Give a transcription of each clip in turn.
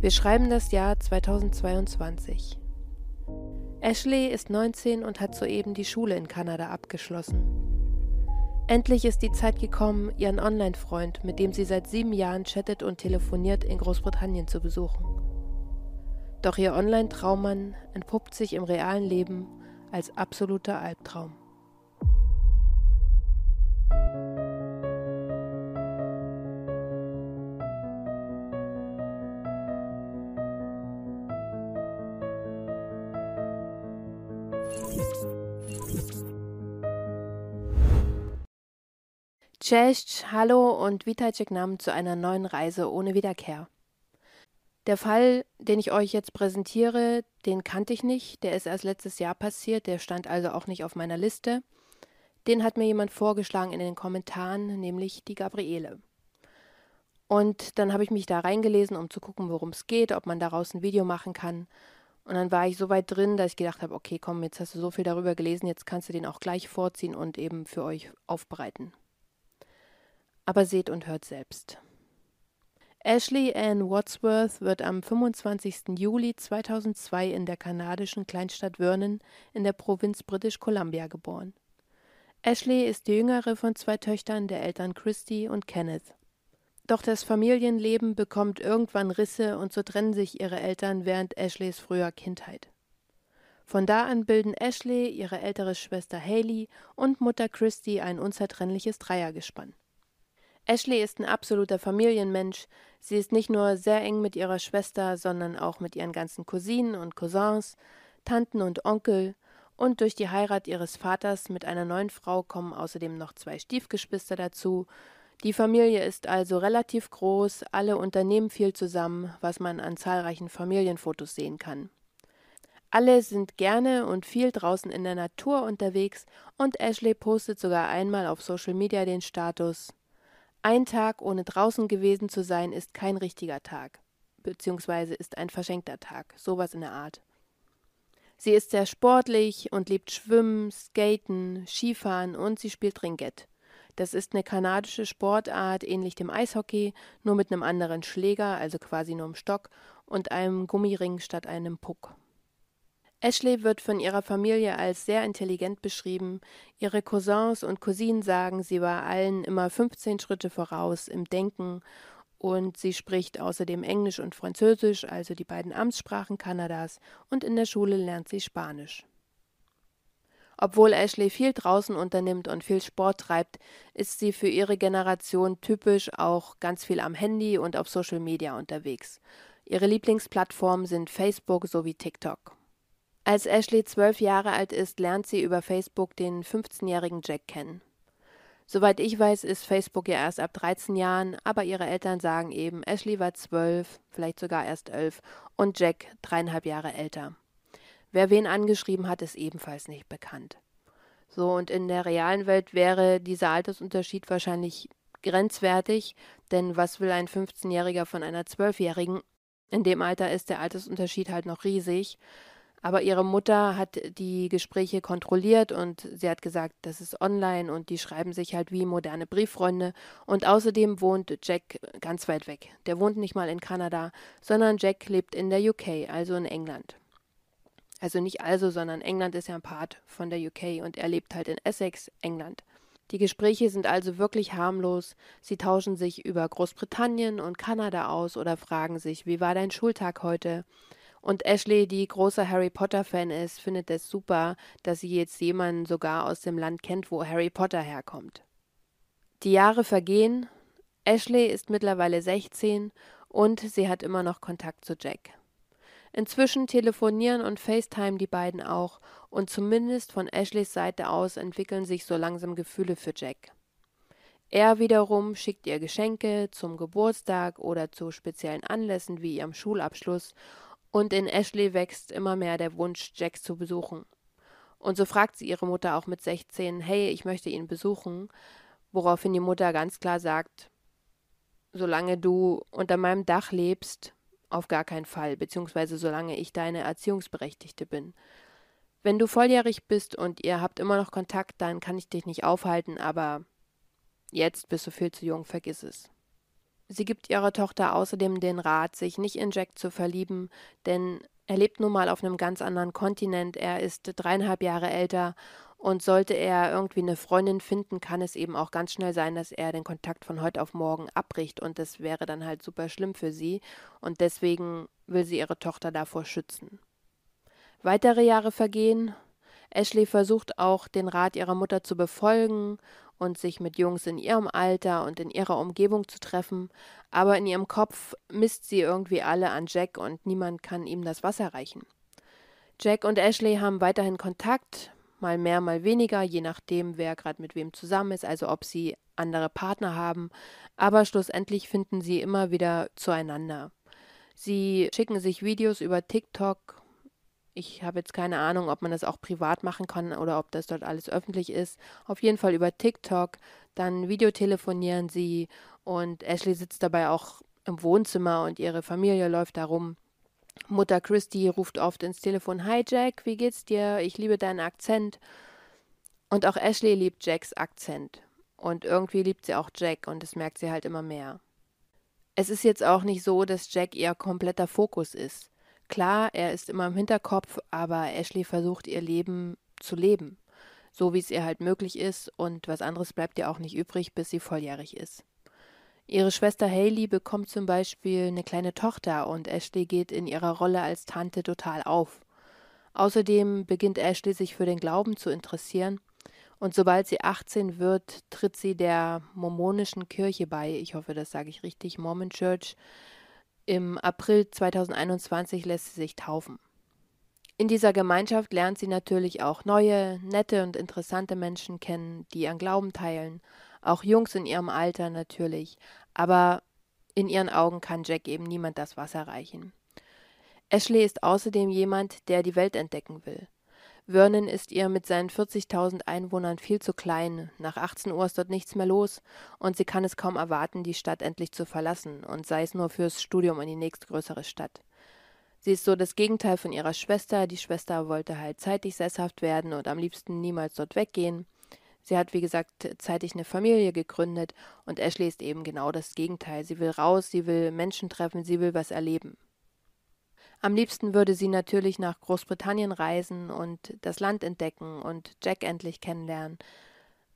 Wir schreiben das Jahr 2022. Ashley ist 19 und hat soeben die Schule in Kanada abgeschlossen. Endlich ist die Zeit gekommen, ihren Online-Freund, mit dem sie seit sieben Jahren chattet und telefoniert, in Großbritannien zu besuchen. Doch ihr Online-Traummann entpuppt sich im realen Leben als absoluter Albtraum. Cześć, hallo und witajcie nam zu einer neuen Reise ohne Wiederkehr. Der Fall, den ich euch jetzt präsentiere, den kannte ich nicht, der ist erst letztes Jahr passiert, der stand also auch nicht auf meiner Liste. Den hat mir jemand vorgeschlagen in den Kommentaren, nämlich die Gabriele. Und dann habe ich mich da reingelesen, um zu gucken, worum es geht, ob man daraus ein Video machen kann. Und dann war ich so weit drin, dass ich gedacht habe, okay, komm, jetzt hast du so viel darüber gelesen, jetzt kannst du den auch gleich vorziehen und eben für euch aufbereiten aber seht und hört selbst. Ashley Ann Wadsworth wird am 25. Juli 2002 in der kanadischen Kleinstadt Vernon in der Provinz British Columbia geboren. Ashley ist die jüngere von zwei Töchtern der Eltern Christy und Kenneth. Doch das Familienleben bekommt irgendwann Risse und so trennen sich ihre Eltern während Ashleys früher Kindheit. Von da an bilden Ashley, ihre ältere Schwester Haley und Mutter Christy ein unzertrennliches Dreiergespann. Ashley ist ein absoluter Familienmensch. Sie ist nicht nur sehr eng mit ihrer Schwester, sondern auch mit ihren ganzen Cousinen und Cousins, Tanten und Onkel. Und durch die Heirat ihres Vaters mit einer neuen Frau kommen außerdem noch zwei Stiefgeschwister dazu. Die Familie ist also relativ groß, alle unternehmen viel zusammen, was man an zahlreichen Familienfotos sehen kann. Alle sind gerne und viel draußen in der Natur unterwegs und Ashley postet sogar einmal auf Social Media den Status ein Tag ohne draußen gewesen zu sein, ist kein richtiger Tag, beziehungsweise ist ein verschenkter Tag, sowas in der Art. Sie ist sehr sportlich und liebt Schwimmen, Skaten, Skifahren und sie spielt Ringett. Das ist eine kanadische Sportart, ähnlich dem Eishockey, nur mit einem anderen Schläger, also quasi nur im Stock, und einem Gummiring statt einem Puck. Ashley wird von ihrer Familie als sehr intelligent beschrieben. Ihre Cousins und Cousinen sagen, sie war allen immer 15 Schritte voraus im Denken und sie spricht außerdem Englisch und Französisch, also die beiden Amtssprachen Kanadas, und in der Schule lernt sie Spanisch. Obwohl Ashley viel draußen unternimmt und viel Sport treibt, ist sie für ihre Generation typisch auch ganz viel am Handy und auf Social Media unterwegs. Ihre Lieblingsplattformen sind Facebook sowie TikTok. Als Ashley zwölf Jahre alt ist, lernt sie über Facebook den 15-jährigen Jack kennen. Soweit ich weiß, ist Facebook ja erst ab 13 Jahren, aber ihre Eltern sagen eben, Ashley war zwölf, vielleicht sogar erst elf und Jack dreieinhalb Jahre älter. Wer wen angeschrieben hat, ist ebenfalls nicht bekannt. So, und in der realen Welt wäre dieser Altersunterschied wahrscheinlich grenzwertig, denn was will ein 15-Jähriger von einer Zwölfjährigen? In dem Alter ist der Altersunterschied halt noch riesig. Aber ihre Mutter hat die Gespräche kontrolliert und sie hat gesagt, das ist online und die schreiben sich halt wie moderne Brieffreunde. Und außerdem wohnt Jack ganz weit weg. Der wohnt nicht mal in Kanada, sondern Jack lebt in der UK, also in England. Also nicht also, sondern England ist ja ein Part von der UK und er lebt halt in Essex, England. Die Gespräche sind also wirklich harmlos. Sie tauschen sich über Großbritannien und Kanada aus oder fragen sich, wie war dein Schultag heute? Und Ashley, die großer Harry Potter-Fan ist, findet es super, dass sie jetzt jemanden sogar aus dem Land kennt, wo Harry Potter herkommt. Die Jahre vergehen. Ashley ist mittlerweile 16 und sie hat immer noch Kontakt zu Jack. Inzwischen telefonieren und FaceTime die beiden auch und zumindest von Ashleys Seite aus entwickeln sich so langsam Gefühle für Jack. Er wiederum schickt ihr Geschenke zum Geburtstag oder zu speziellen Anlässen wie ihrem Schulabschluss und in Ashley wächst immer mehr der Wunsch, Jack zu besuchen. Und so fragt sie ihre Mutter auch mit 16, hey, ich möchte ihn besuchen, woraufhin die Mutter ganz klar sagt, solange du unter meinem Dach lebst, auf gar keinen Fall, beziehungsweise solange ich deine Erziehungsberechtigte bin. Wenn du volljährig bist und ihr habt immer noch Kontakt, dann kann ich dich nicht aufhalten, aber jetzt bist du viel zu jung, vergiss es. Sie gibt ihrer Tochter außerdem den Rat, sich nicht in Jack zu verlieben, denn er lebt nun mal auf einem ganz anderen Kontinent, er ist dreieinhalb Jahre älter und sollte er irgendwie eine Freundin finden, kann es eben auch ganz schnell sein, dass er den Kontakt von heute auf morgen abbricht und das wäre dann halt super schlimm für sie und deswegen will sie ihre Tochter davor schützen. Weitere Jahre vergehen. Ashley versucht auch, den Rat ihrer Mutter zu befolgen und sich mit Jungs in ihrem Alter und in ihrer Umgebung zu treffen, aber in ihrem Kopf misst sie irgendwie alle an Jack und niemand kann ihm das Wasser reichen. Jack und Ashley haben weiterhin Kontakt, mal mehr, mal weniger, je nachdem, wer gerade mit wem zusammen ist, also ob sie andere Partner haben, aber schlussendlich finden sie immer wieder zueinander. Sie schicken sich Videos über TikTok. Ich habe jetzt keine Ahnung, ob man das auch privat machen kann oder ob das dort alles öffentlich ist. Auf jeden Fall über TikTok. Dann videotelefonieren sie und Ashley sitzt dabei auch im Wohnzimmer und ihre Familie läuft da rum. Mutter Christy ruft oft ins Telefon: Hi Jack, wie geht's dir? Ich liebe deinen Akzent. Und auch Ashley liebt Jacks Akzent. Und irgendwie liebt sie auch Jack und das merkt sie halt immer mehr. Es ist jetzt auch nicht so, dass Jack ihr kompletter Fokus ist. Klar, er ist immer im Hinterkopf, aber Ashley versucht ihr Leben zu leben, so wie es ihr halt möglich ist und was anderes bleibt ihr auch nicht übrig, bis sie volljährig ist. Ihre Schwester Hailey bekommt zum Beispiel eine kleine Tochter und Ashley geht in ihrer Rolle als Tante total auf. Außerdem beginnt Ashley sich für den Glauben zu interessieren und sobald sie 18 wird, tritt sie der mormonischen Kirche bei. Ich hoffe, das sage ich richtig, Mormon Church. Im April 2021 lässt sie sich taufen. In dieser Gemeinschaft lernt sie natürlich auch neue, nette und interessante Menschen kennen, die ihren Glauben teilen auch Jungs in ihrem Alter natürlich, aber in ihren Augen kann Jack eben niemand das Wasser reichen. Ashley ist außerdem jemand, der die Welt entdecken will. Vernon ist ihr mit seinen 40.000 Einwohnern viel zu klein. Nach 18 Uhr ist dort nichts mehr los und sie kann es kaum erwarten, die Stadt endlich zu verlassen und sei es nur fürs Studium in die nächstgrößere Stadt. Sie ist so das Gegenteil von ihrer Schwester. Die Schwester wollte halt zeitig sesshaft werden und am liebsten niemals dort weggehen. Sie hat, wie gesagt, zeitig eine Familie gegründet und Ashley ist eben genau das Gegenteil. Sie will raus, sie will Menschen treffen, sie will was erleben. Am liebsten würde sie natürlich nach Großbritannien reisen und das Land entdecken und Jack endlich kennenlernen.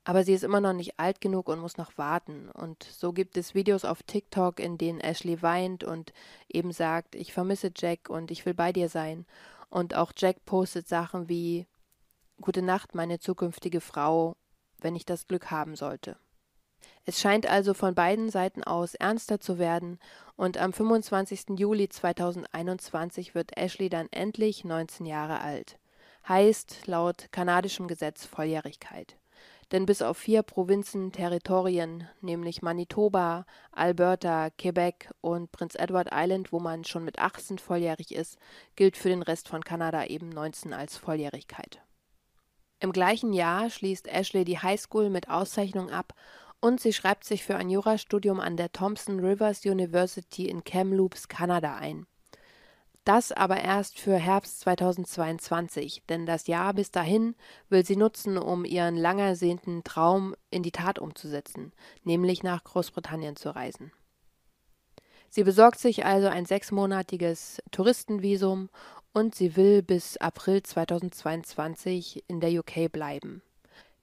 Aber sie ist immer noch nicht alt genug und muss noch warten. Und so gibt es Videos auf TikTok, in denen Ashley weint und eben sagt, ich vermisse Jack und ich will bei dir sein. Und auch Jack postet Sachen wie Gute Nacht, meine zukünftige Frau wenn ich das Glück haben sollte. Es scheint also von beiden Seiten aus ernster zu werden und am 25. Juli 2021 wird Ashley dann endlich 19 Jahre alt. Heißt laut kanadischem Gesetz Volljährigkeit. Denn bis auf vier Provinzen, Territorien, nämlich Manitoba, Alberta, Quebec und Prince Edward Island, wo man schon mit 18 volljährig ist, gilt für den Rest von Kanada eben 19 als Volljährigkeit. Im gleichen Jahr schließt Ashley die Highschool mit Auszeichnung ab und sie schreibt sich für ein Jurastudium an der Thompson Rivers University in Kamloops, Kanada ein. Das aber erst für Herbst 2022, denn das Jahr bis dahin will sie nutzen, um ihren lang ersehnten Traum in die Tat umzusetzen, nämlich nach Großbritannien zu reisen. Sie besorgt sich also ein sechsmonatiges Touristenvisum und sie will bis April 2022 in der UK bleiben.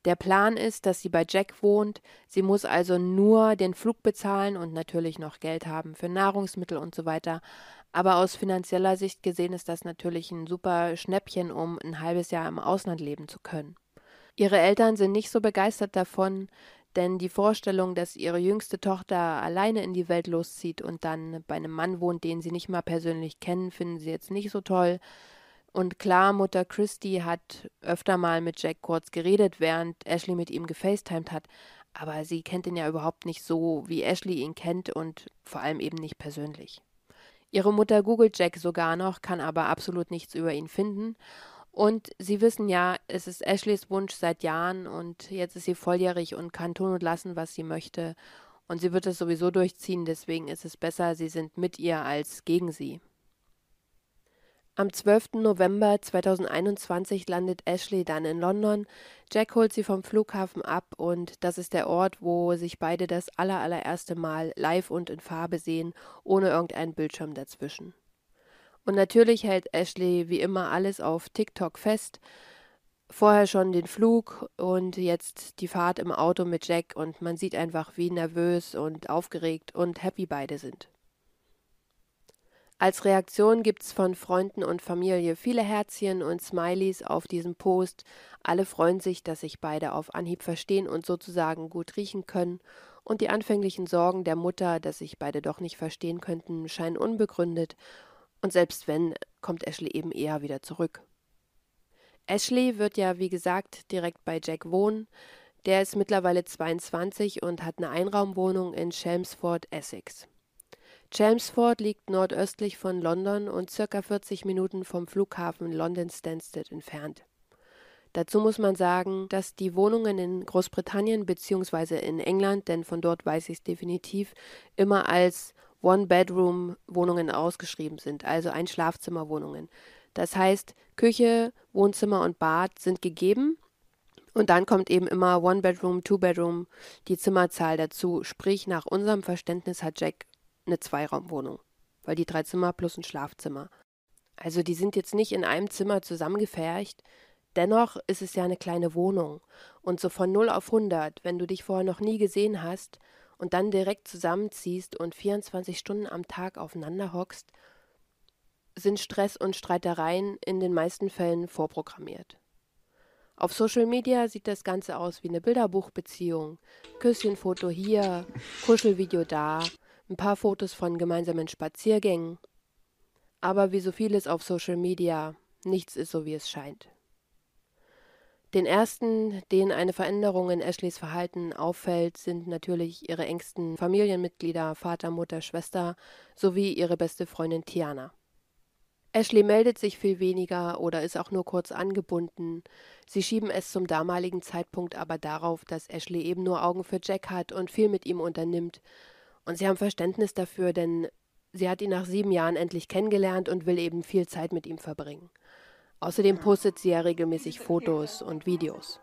Der Plan ist, dass sie bei Jack wohnt, sie muss also nur den Flug bezahlen und natürlich noch Geld haben für Nahrungsmittel und so weiter, aber aus finanzieller Sicht gesehen ist das natürlich ein super Schnäppchen, um ein halbes Jahr im Ausland leben zu können. Ihre Eltern sind nicht so begeistert davon, denn die Vorstellung, dass ihre jüngste Tochter alleine in die Welt loszieht und dann bei einem Mann wohnt, den sie nicht mal persönlich kennen, finden sie jetzt nicht so toll. Und klar, Mutter Christy hat öfter mal mit Jack kurz geredet, während Ashley mit ihm gefacetimed hat. aber sie kennt ihn ja überhaupt nicht so, wie Ashley ihn kennt und vor allem eben nicht persönlich. Ihre Mutter googelt Jack sogar noch, kann aber absolut nichts über ihn finden. Und sie wissen ja, es ist Ashleys Wunsch seit Jahren und jetzt ist sie volljährig und kann tun und lassen, was sie möchte. Und sie wird es sowieso durchziehen, deswegen ist es besser, sie sind mit ihr als gegen sie. Am 12. November 2021 landet Ashley dann in London. Jack holt sie vom Flughafen ab und das ist der Ort, wo sich beide das allerallererste Mal live und in Farbe sehen, ohne irgendeinen Bildschirm dazwischen. Und natürlich hält Ashley wie immer alles auf TikTok fest. Vorher schon den Flug und jetzt die Fahrt im Auto mit Jack und man sieht einfach, wie nervös und aufgeregt und happy beide sind. Als Reaktion gibt's von Freunden und Familie viele Herzchen und Smileys auf diesem Post. Alle freuen sich, dass sich beide auf Anhieb verstehen und sozusagen gut riechen können. Und die anfänglichen Sorgen der Mutter, dass sich beide doch nicht verstehen könnten, scheinen unbegründet. Und selbst wenn, kommt Ashley eben eher wieder zurück. Ashley wird ja, wie gesagt, direkt bei Jack wohnen. Der ist mittlerweile 22 und hat eine Einraumwohnung in Chelmsford, Essex. Chelmsford liegt nordöstlich von London und circa 40 Minuten vom Flughafen London Stansted entfernt. Dazu muss man sagen, dass die Wohnungen in Großbritannien bzw. in England, denn von dort weiß ich es definitiv, immer als One-Bedroom-Wohnungen ausgeschrieben sind, also Ein-Schlafzimmer-Wohnungen. Das heißt, Küche, Wohnzimmer und Bad sind gegeben und dann kommt eben immer One-Bedroom, Two-Bedroom, die Zimmerzahl dazu. Sprich, nach unserem Verständnis hat Jack eine Zweiraumwohnung, weil die drei Zimmer plus ein Schlafzimmer. Also die sind jetzt nicht in einem Zimmer zusammengefercht, dennoch ist es ja eine kleine Wohnung. Und so von 0 auf 100, wenn du dich vorher noch nie gesehen hast und dann direkt zusammenziehst und 24 Stunden am Tag aufeinander hockst, sind Stress und Streitereien in den meisten Fällen vorprogrammiert. Auf Social Media sieht das Ganze aus wie eine Bilderbuchbeziehung. Küsschenfoto hier, Kuschelvideo da, ein paar Fotos von gemeinsamen Spaziergängen. Aber wie so vieles auf Social Media, nichts ist so, wie es scheint. Den ersten, denen eine Veränderung in Ashleys Verhalten auffällt, sind natürlich ihre engsten Familienmitglieder, Vater, Mutter, Schwester sowie ihre beste Freundin Tiana. Ashley meldet sich viel weniger oder ist auch nur kurz angebunden. Sie schieben es zum damaligen Zeitpunkt aber darauf, dass Ashley eben nur Augen für Jack hat und viel mit ihm unternimmt und sie haben Verständnis dafür, denn sie hat ihn nach sieben Jahren endlich kennengelernt und will eben viel Zeit mit ihm verbringen. Außerdem postet sie ja regelmäßig Fotos und Videos.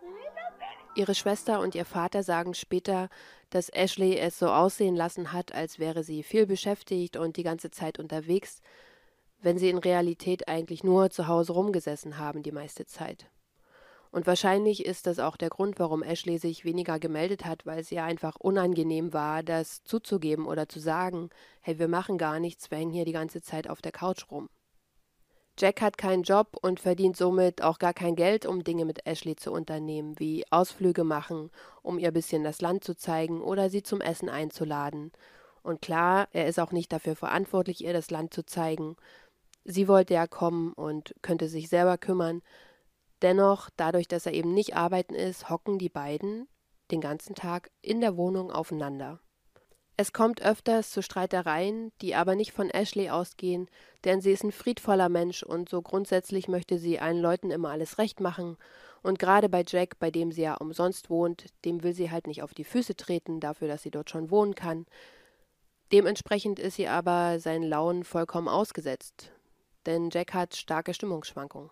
Ihre Schwester und ihr Vater sagen später, dass Ashley es so aussehen lassen hat, als wäre sie viel beschäftigt und die ganze Zeit unterwegs, wenn sie in Realität eigentlich nur zu Hause rumgesessen haben die meiste Zeit. Und wahrscheinlich ist das auch der Grund, warum Ashley sich weniger gemeldet hat, weil es ihr einfach unangenehm war, das zuzugeben oder zu sagen, hey, wir machen gar nichts, wir hängen hier die ganze Zeit auf der Couch rum. Jack hat keinen Job und verdient somit auch gar kein Geld, um Dinge mit Ashley zu unternehmen, wie Ausflüge machen, um ihr bisschen das Land zu zeigen oder sie zum Essen einzuladen. Und klar, er ist auch nicht dafür verantwortlich, ihr das Land zu zeigen. Sie wollte ja kommen und könnte sich selber kümmern, Dennoch, dadurch, dass er eben nicht arbeiten ist, hocken die beiden den ganzen Tag in der Wohnung aufeinander. Es kommt öfters zu Streitereien, die aber nicht von Ashley ausgehen, denn sie ist ein friedvoller Mensch und so grundsätzlich möchte sie allen Leuten immer alles recht machen. Und gerade bei Jack, bei dem sie ja umsonst wohnt, dem will sie halt nicht auf die Füße treten, dafür, dass sie dort schon wohnen kann. Dementsprechend ist sie aber seinen Launen vollkommen ausgesetzt, denn Jack hat starke Stimmungsschwankungen.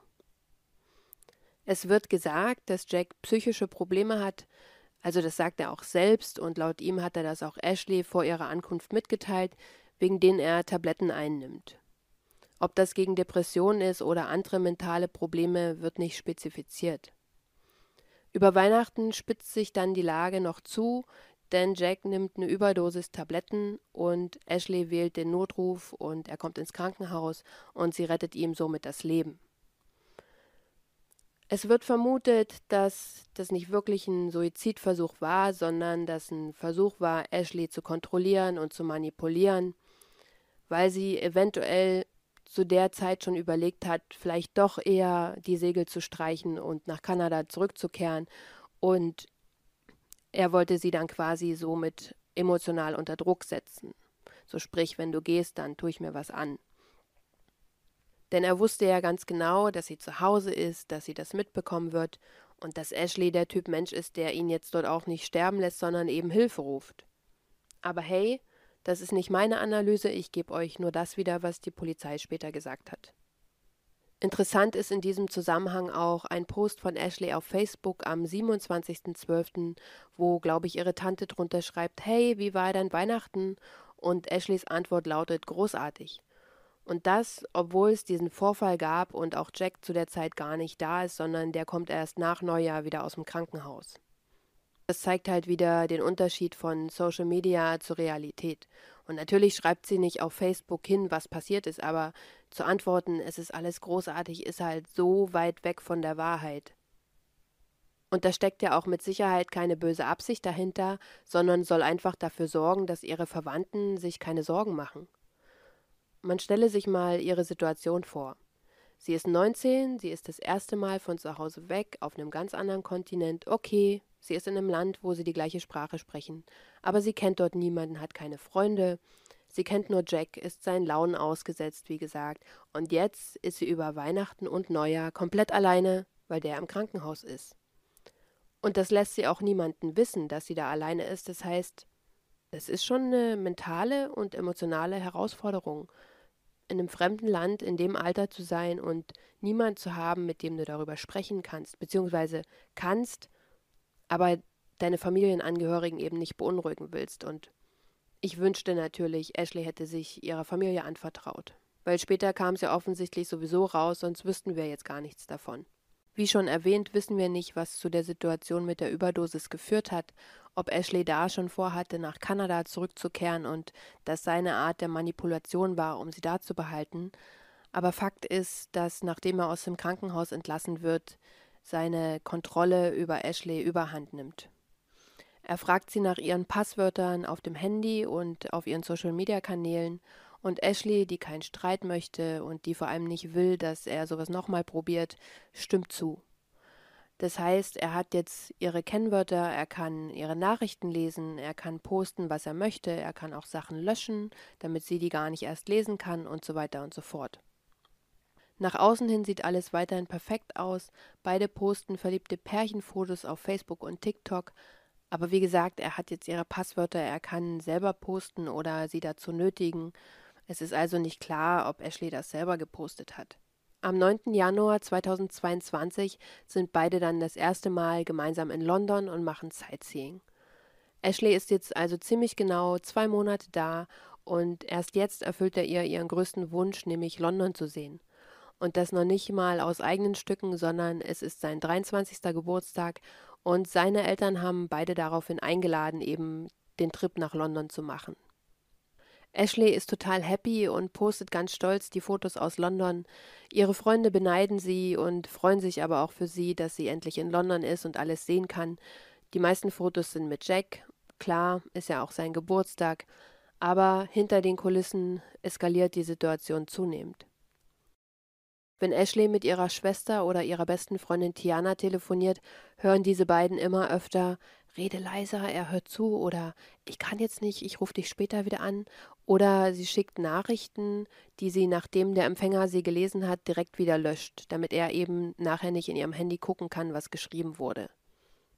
Es wird gesagt, dass Jack psychische Probleme hat, also das sagt er auch selbst und laut ihm hat er das auch Ashley vor ihrer Ankunft mitgeteilt, wegen denen er Tabletten einnimmt. Ob das gegen Depressionen ist oder andere mentale Probleme, wird nicht spezifiziert. Über Weihnachten spitzt sich dann die Lage noch zu, denn Jack nimmt eine Überdosis Tabletten und Ashley wählt den Notruf und er kommt ins Krankenhaus und sie rettet ihm somit das Leben. Es wird vermutet, dass das nicht wirklich ein Suizidversuch war, sondern dass ein Versuch war, Ashley zu kontrollieren und zu manipulieren, weil sie eventuell zu der Zeit schon überlegt hat, vielleicht doch eher die Segel zu streichen und nach Kanada zurückzukehren und Er wollte sie dann quasi somit emotional unter Druck setzen. So sprich, wenn du gehst, dann tue ich mir was an. Denn er wusste ja ganz genau, dass sie zu Hause ist, dass sie das mitbekommen wird und dass Ashley der Typ Mensch ist, der ihn jetzt dort auch nicht sterben lässt, sondern eben Hilfe ruft. Aber hey, das ist nicht meine Analyse, ich gebe euch nur das wieder, was die Polizei später gesagt hat. Interessant ist in diesem Zusammenhang auch ein Post von Ashley auf Facebook am 27.12., wo, glaube ich, ihre Tante drunter schreibt, hey, wie war dein Weihnachten? Und Ashleys Antwort lautet großartig. Und das, obwohl es diesen Vorfall gab und auch Jack zu der Zeit gar nicht da ist, sondern der kommt erst nach Neujahr wieder aus dem Krankenhaus. Das zeigt halt wieder den Unterschied von Social Media zur Realität. Und natürlich schreibt sie nicht auf Facebook hin, was passiert ist, aber zu antworten, es ist alles großartig, ist halt so weit weg von der Wahrheit. Und da steckt ja auch mit Sicherheit keine böse Absicht dahinter, sondern soll einfach dafür sorgen, dass ihre Verwandten sich keine Sorgen machen. Man stelle sich mal ihre Situation vor. Sie ist 19, sie ist das erste Mal von zu Hause weg, auf einem ganz anderen Kontinent. Okay, sie ist in einem Land, wo sie die gleiche Sprache sprechen. Aber sie kennt dort niemanden, hat keine Freunde. Sie kennt nur Jack, ist seinen Launen ausgesetzt, wie gesagt. Und jetzt ist sie über Weihnachten und Neujahr komplett alleine, weil der im Krankenhaus ist. Und das lässt sie auch niemanden wissen, dass sie da alleine ist. Das heißt, es ist schon eine mentale und emotionale Herausforderung in einem fremden Land in dem Alter zu sein und niemand zu haben, mit dem du darüber sprechen kannst, beziehungsweise kannst, aber deine Familienangehörigen eben nicht beunruhigen willst. Und ich wünschte natürlich, Ashley hätte sich ihrer Familie anvertraut. Weil später kam es ja offensichtlich sowieso raus, sonst wüssten wir jetzt gar nichts davon. Wie schon erwähnt, wissen wir nicht, was zu der Situation mit der Überdosis geführt hat, ob Ashley da schon vorhatte, nach Kanada zurückzukehren und das seine Art der Manipulation war, um sie da zu behalten. Aber Fakt ist, dass nachdem er aus dem Krankenhaus entlassen wird, seine Kontrolle über Ashley überhand nimmt. Er fragt sie nach ihren Passwörtern auf dem Handy und auf ihren Social-Media-Kanälen und Ashley, die keinen Streit möchte und die vor allem nicht will, dass er sowas nochmal probiert, stimmt zu. Das heißt, er hat jetzt ihre Kennwörter, er kann ihre Nachrichten lesen, er kann posten, was er möchte, er kann auch Sachen löschen, damit sie die gar nicht erst lesen kann und so weiter und so fort. Nach außen hin sieht alles weiterhin perfekt aus. Beide posten verliebte Pärchenfotos auf Facebook und TikTok. Aber wie gesagt, er hat jetzt ihre Passwörter, er kann selber posten oder sie dazu nötigen. Es ist also nicht klar, ob Ashley das selber gepostet hat. Am 9. Januar 2022 sind beide dann das erste Mal gemeinsam in London und machen Sightseeing. Ashley ist jetzt also ziemlich genau zwei Monate da und erst jetzt erfüllt er ihr ihren größten Wunsch, nämlich London zu sehen. Und das noch nicht mal aus eigenen Stücken, sondern es ist sein 23. Geburtstag und seine Eltern haben beide daraufhin eingeladen, eben den Trip nach London zu machen. Ashley ist total happy und postet ganz stolz die Fotos aus London. Ihre Freunde beneiden sie und freuen sich aber auch für sie, dass sie endlich in London ist und alles sehen kann. Die meisten Fotos sind mit Jack. Klar, ist ja auch sein Geburtstag. Aber hinter den Kulissen eskaliert die Situation zunehmend. Wenn Ashley mit ihrer Schwester oder ihrer besten Freundin Tiana telefoniert, hören diese beiden immer öfter Rede leiser, er hört zu oder ich kann jetzt nicht, ich rufe dich später wieder an oder sie schickt Nachrichten, die sie, nachdem der Empfänger sie gelesen hat, direkt wieder löscht, damit er eben nachher nicht in ihrem Handy gucken kann, was geschrieben wurde.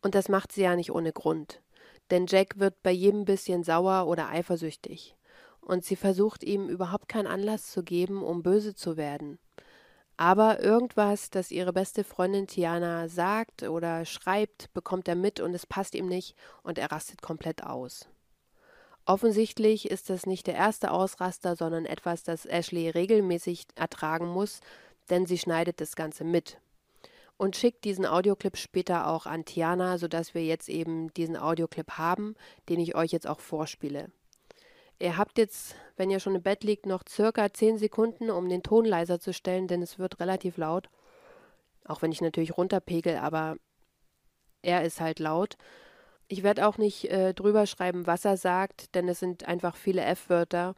Und das macht sie ja nicht ohne Grund. Denn Jack wird bei jedem bisschen sauer oder eifersüchtig. Und sie versucht ihm überhaupt keinen Anlass zu geben, um böse zu werden. Aber irgendwas, das ihre beste Freundin Tiana sagt oder schreibt, bekommt er mit und es passt ihm nicht und er rastet komplett aus. Offensichtlich ist das nicht der erste Ausraster, sondern etwas, das Ashley regelmäßig ertragen muss, denn sie schneidet das Ganze mit. Und schickt diesen Audioclip später auch an Tiana, sodass wir jetzt eben diesen Audioclip haben, den ich euch jetzt auch vorspiele. Ihr habt jetzt, wenn ihr schon im Bett liegt, noch circa 10 Sekunden, um den Ton leiser zu stellen, denn es wird relativ laut. Auch wenn ich natürlich runterpegel, aber er ist halt laut. Ich werde auch nicht äh, drüber schreiben, was er sagt, denn es sind einfach viele F-Wörter.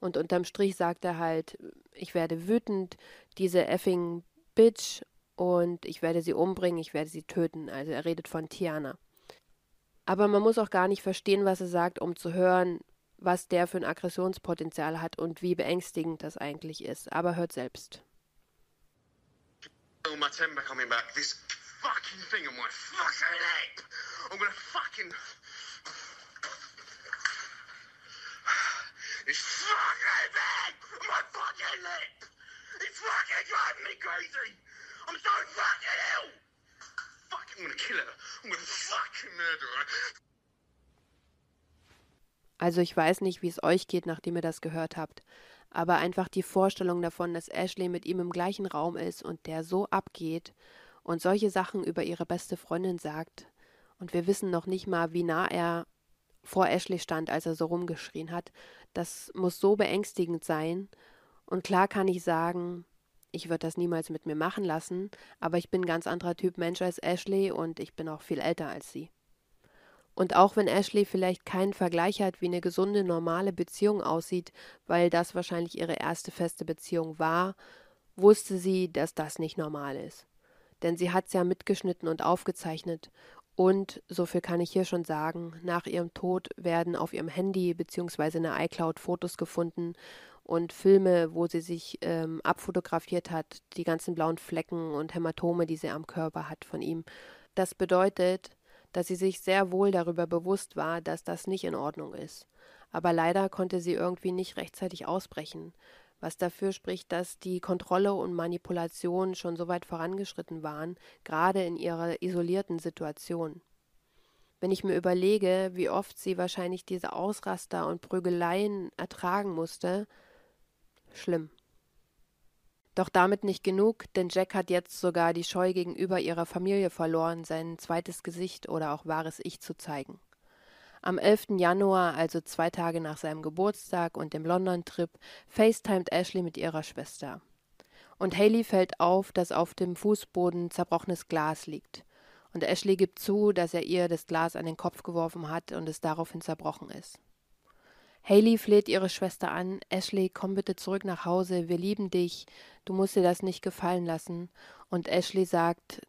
Und unterm Strich sagt er halt, ich werde wütend, diese effing Bitch und ich werde sie umbringen, ich werde sie töten. Also er redet von Tiana. Aber man muss auch gar nicht verstehen, was er sagt, um zu hören, was der für ein Aggressionspotenzial hat und wie beängstigend das eigentlich ist. Aber hört selbst. Oh, my temper coming back. This fucking thing on my fucking lip. I'm gonna fucking. It's fucking big on my fucking lip. It's fucking driving me crazy. I'm so fucking ill. Fuck, I'm gonna kill her. I'm gonna fucking murder her. Also ich weiß nicht, wie es euch geht, nachdem ihr das gehört habt, aber einfach die Vorstellung davon, dass Ashley mit ihm im gleichen Raum ist und der so abgeht und solche Sachen über ihre beste Freundin sagt, und wir wissen noch nicht mal, wie nah er vor Ashley stand, als er so rumgeschrien hat, das muss so beängstigend sein. Und klar kann ich sagen, ich würde das niemals mit mir machen lassen, aber ich bin ein ganz anderer Typ Mensch als Ashley und ich bin auch viel älter als sie. Und auch wenn Ashley vielleicht keinen Vergleich hat, wie eine gesunde, normale Beziehung aussieht, weil das wahrscheinlich ihre erste feste Beziehung war, wusste sie, dass das nicht normal ist. Denn sie hat's ja mitgeschnitten und aufgezeichnet. Und, so viel kann ich hier schon sagen, nach ihrem Tod werden auf ihrem Handy bzw. in der iCloud Fotos gefunden und Filme, wo sie sich ähm, abfotografiert hat, die ganzen blauen Flecken und Hämatome, die sie am Körper hat von ihm. Das bedeutet, dass sie sich sehr wohl darüber bewusst war, dass das nicht in Ordnung ist. Aber leider konnte sie irgendwie nicht rechtzeitig ausbrechen, was dafür spricht, dass die Kontrolle und Manipulation schon so weit vorangeschritten waren, gerade in ihrer isolierten Situation. Wenn ich mir überlege, wie oft sie wahrscheinlich diese Ausraster und Prügeleien ertragen musste, schlimm. Doch damit nicht genug, denn Jack hat jetzt sogar die Scheu gegenüber ihrer Familie verloren, sein zweites Gesicht oder auch wahres Ich zu zeigen. Am 11. Januar, also zwei Tage nach seinem Geburtstag und dem London-Trip, facetimet Ashley mit ihrer Schwester. Und Haley fällt auf, dass auf dem Fußboden zerbrochenes Glas liegt. Und Ashley gibt zu, dass er ihr das Glas an den Kopf geworfen hat und es daraufhin zerbrochen ist. Haley fleht ihre Schwester an, Ashley, komm bitte zurück nach Hause, wir lieben dich, du musst dir das nicht gefallen lassen. Und Ashley sagt,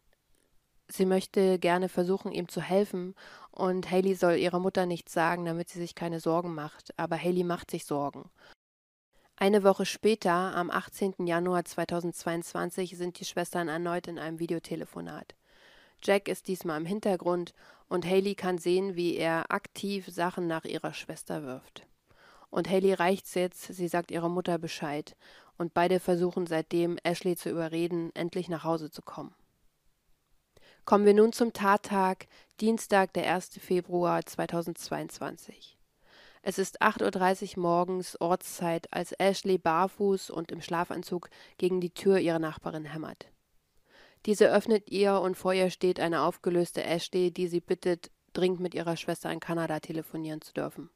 sie möchte gerne versuchen, ihm zu helfen, und Haley soll ihrer Mutter nichts sagen, damit sie sich keine Sorgen macht, aber Haley macht sich Sorgen. Eine Woche später, am 18. Januar 2022, sind die Schwestern erneut in einem Videotelefonat. Jack ist diesmal im Hintergrund und Haley kann sehen, wie er aktiv Sachen nach ihrer Schwester wirft. Und Haley reicht's jetzt, sie sagt ihrer Mutter Bescheid. Und beide versuchen seitdem, Ashley zu überreden, endlich nach Hause zu kommen. Kommen wir nun zum Tattag, Dienstag, der 1. Februar 2022. Es ist 8.30 Uhr morgens Ortszeit, als Ashley barfuß und im Schlafanzug gegen die Tür ihrer Nachbarin hämmert. Diese öffnet ihr und vor ihr steht eine aufgelöste Ashley, die sie bittet, dringend mit ihrer Schwester in Kanada telefonieren zu dürfen.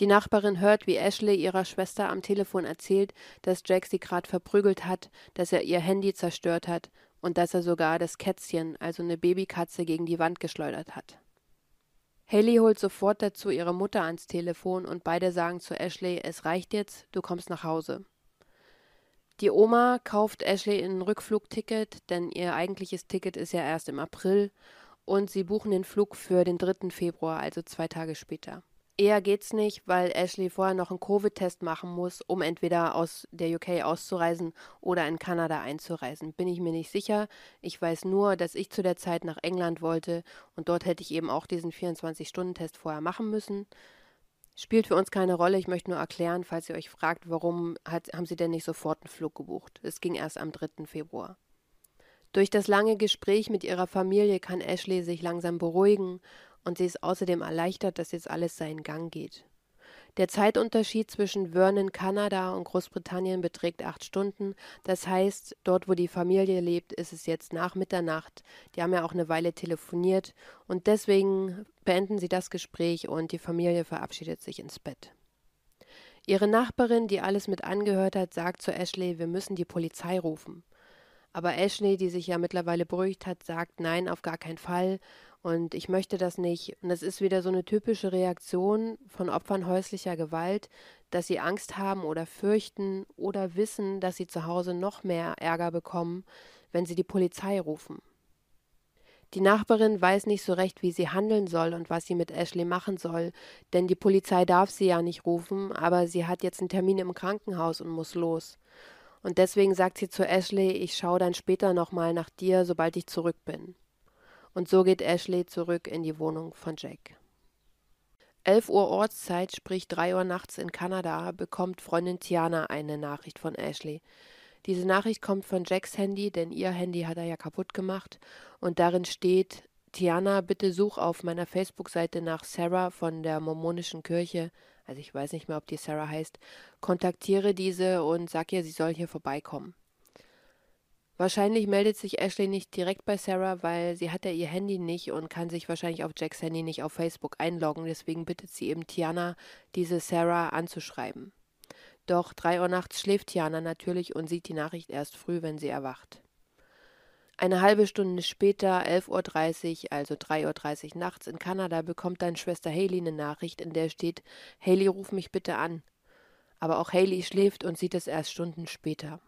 Die Nachbarin hört, wie Ashley ihrer Schwester am Telefon erzählt, dass Jack sie gerade verprügelt hat, dass er ihr Handy zerstört hat und dass er sogar das Kätzchen, also eine Babykatze, gegen die Wand geschleudert hat. Haley holt sofort dazu ihre Mutter ans Telefon und beide sagen zu Ashley, es reicht jetzt, du kommst nach Hause. Die Oma kauft Ashley ein Rückflugticket, denn ihr eigentliches Ticket ist ja erst im April, und sie buchen den Flug für den 3. Februar, also zwei Tage später. Eher geht's nicht, weil Ashley vorher noch einen Covid-Test machen muss, um entweder aus der UK auszureisen oder in Kanada einzureisen. Bin ich mir nicht sicher. Ich weiß nur, dass ich zu der Zeit nach England wollte und dort hätte ich eben auch diesen 24-Stunden-Test vorher machen müssen. Spielt für uns keine Rolle. Ich möchte nur erklären, falls ihr euch fragt, warum hat, haben sie denn nicht sofort einen Flug gebucht. Es ging erst am 3. Februar. Durch das lange Gespräch mit ihrer Familie kann Ashley sich langsam beruhigen und sie ist außerdem erleichtert, dass jetzt alles seinen Gang geht. Der Zeitunterschied zwischen Vernon, Kanada und Großbritannien beträgt acht Stunden. Das heißt, dort, wo die Familie lebt, ist es jetzt nach Mitternacht. Die haben ja auch eine Weile telefoniert und deswegen beenden sie das Gespräch und die Familie verabschiedet sich ins Bett. Ihre Nachbarin, die alles mit angehört hat, sagt zu Ashley, wir müssen die Polizei rufen. Aber Ashley, die sich ja mittlerweile beruhigt hat, sagt nein, auf gar keinen Fall und ich möchte das nicht. Und das ist wieder so eine typische Reaktion von Opfern häuslicher Gewalt, dass sie Angst haben oder fürchten oder wissen, dass sie zu Hause noch mehr Ärger bekommen, wenn sie die Polizei rufen. Die Nachbarin weiß nicht so recht, wie sie handeln soll und was sie mit Ashley machen soll, denn die Polizei darf sie ja nicht rufen, aber sie hat jetzt einen Termin im Krankenhaus und muss los. Und deswegen sagt sie zu Ashley, ich schaue dann später nochmal nach dir, sobald ich zurück bin. Und so geht Ashley zurück in die Wohnung von Jack. 11 Uhr Ortszeit, sprich 3 Uhr nachts in Kanada, bekommt Freundin Tiana eine Nachricht von Ashley. Diese Nachricht kommt von Jacks Handy, denn ihr Handy hat er ja kaputt gemacht. Und darin steht, Tiana, bitte such auf meiner Facebook-Seite nach Sarah von der mormonischen Kirche. Also ich weiß nicht mehr, ob die Sarah heißt. Kontaktiere diese und sag ihr, sie soll hier vorbeikommen. Wahrscheinlich meldet sich Ashley nicht direkt bei Sarah, weil sie hat ja ihr Handy nicht und kann sich wahrscheinlich auf Jacks Handy nicht auf Facebook einloggen. Deswegen bittet sie eben Tiana, diese Sarah anzuschreiben. Doch drei Uhr nachts schläft Tiana natürlich und sieht die Nachricht erst früh, wenn sie erwacht. Eine halbe Stunde später, 11.30 Uhr, also 3.30 Uhr nachts in Kanada, bekommt dann Schwester Haley eine Nachricht, in der steht, Haley, ruf mich bitte an. Aber auch Haley schläft und sieht es erst Stunden später.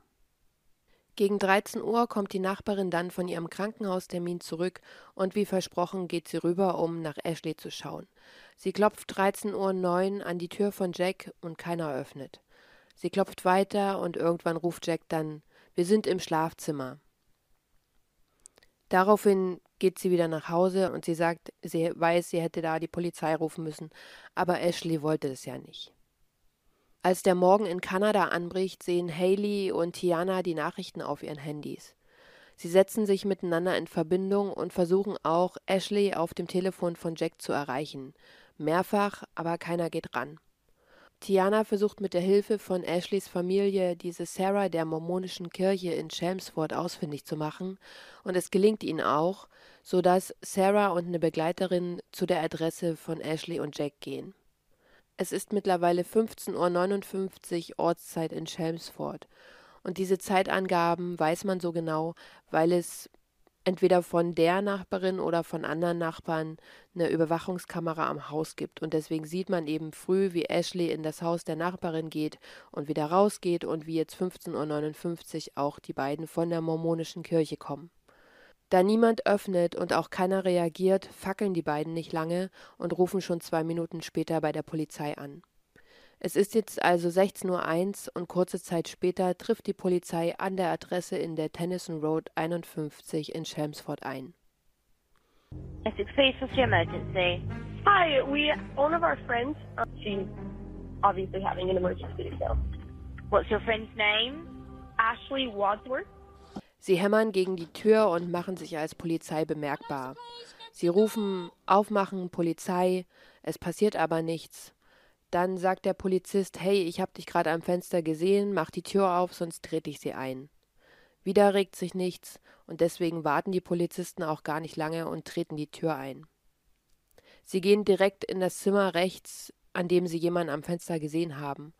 Gegen 13 Uhr kommt die Nachbarin dann von ihrem Krankenhaustermin zurück und wie versprochen geht sie rüber, um nach Ashley zu schauen. Sie klopft 13.09 Uhr an die Tür von Jack und keiner öffnet. Sie klopft weiter und irgendwann ruft Jack dann Wir sind im Schlafzimmer. Daraufhin geht sie wieder nach Hause und sie sagt, sie weiß, sie hätte da die Polizei rufen müssen, aber Ashley wollte es ja nicht. Als der Morgen in Kanada anbricht, sehen Haley und Tiana die Nachrichten auf ihren Handys. Sie setzen sich miteinander in Verbindung und versuchen auch, Ashley auf dem Telefon von Jack zu erreichen. Mehrfach, aber keiner geht ran. Tiana versucht mit der Hilfe von Ashleys Familie, diese Sarah der mormonischen Kirche in Chelmsford ausfindig zu machen, und es gelingt ihnen auch, so dass Sarah und eine Begleiterin zu der Adresse von Ashley und Jack gehen. Es ist mittlerweile 15.59 Uhr Ortszeit in Chelmsford, und diese Zeitangaben weiß man so genau, weil es entweder von der Nachbarin oder von anderen Nachbarn eine Überwachungskamera am Haus gibt. Und deswegen sieht man eben früh, wie Ashley in das Haus der Nachbarin geht und wieder rausgeht und wie jetzt 15.59 Uhr auch die beiden von der mormonischen Kirche kommen. Da niemand öffnet und auch keiner reagiert, fackeln die beiden nicht lange und rufen schon zwei Minuten später bei der Polizei an. Es ist jetzt also 16.01 Uhr und kurze Zeit später trifft die Polizei an der Adresse in der Tennyson Road 51 in Chelmsford ein. Essex Police, what's emergency? Hi, we, one of our friends, um, she's obviously having an emergency, so. What's your friend's name? Ashley Wadsworth. Sie hämmern gegen die Tür und machen sich als Polizei bemerkbar. Sie rufen Aufmachen, Polizei, es passiert aber nichts. Dann sagt der Polizist, hey, ich hab dich gerade am Fenster gesehen, mach die Tür auf, sonst trete ich sie ein. Wieder regt sich nichts, und deswegen warten die Polizisten auch gar nicht lange und treten die Tür ein. Sie gehen direkt in das Zimmer rechts, an dem sie jemanden am Fenster gesehen haben,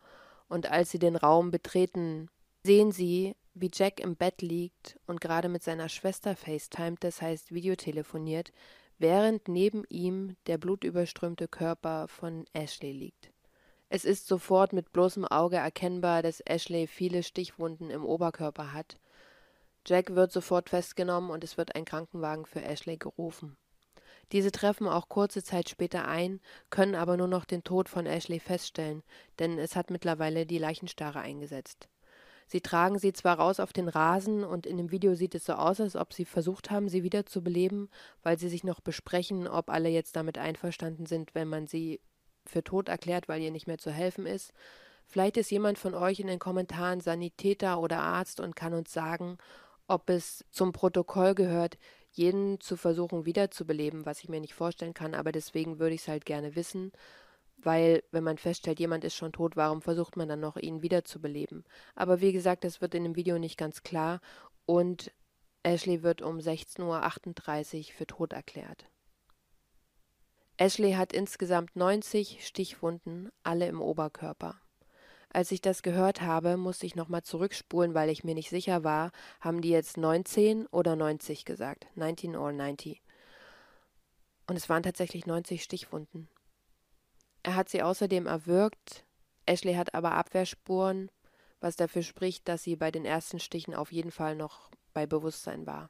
und als sie den Raum betreten, sehen sie, wie Jack im Bett liegt und gerade mit seiner Schwester FaceTimet, das heißt Videotelefoniert, während neben ihm der blutüberströmte Körper von Ashley liegt. Es ist sofort mit bloßem Auge erkennbar, dass Ashley viele Stichwunden im Oberkörper hat. Jack wird sofort festgenommen und es wird ein Krankenwagen für Ashley gerufen. Diese treffen auch kurze Zeit später ein, können aber nur noch den Tod von Ashley feststellen, denn es hat mittlerweile die Leichenstarre eingesetzt. Sie tragen sie zwar raus auf den Rasen und in dem Video sieht es so aus, als ob sie versucht haben, sie wieder zu beleben, weil sie sich noch besprechen, ob alle jetzt damit einverstanden sind, wenn man sie für tot erklärt, weil ihr nicht mehr zu helfen ist. Vielleicht ist jemand von euch in den Kommentaren Sanitäter oder Arzt und kann uns sagen, ob es zum Protokoll gehört, jeden zu versuchen wiederzubeleben, was ich mir nicht vorstellen kann, aber deswegen würde ich es halt gerne wissen, weil wenn man feststellt, jemand ist schon tot, warum versucht man dann noch, ihn wiederzubeleben? Aber wie gesagt, das wird in dem Video nicht ganz klar und Ashley wird um 16.38 Uhr für tot erklärt. Ashley hat insgesamt 90 Stichwunden, alle im Oberkörper. Als ich das gehört habe, musste ich nochmal zurückspulen, weil ich mir nicht sicher war, haben die jetzt 19 oder 90 gesagt. 19 or 90. Und es waren tatsächlich 90 Stichwunden. Er hat sie außerdem erwürgt. Ashley hat aber Abwehrspuren, was dafür spricht, dass sie bei den ersten Stichen auf jeden Fall noch bei Bewusstsein war.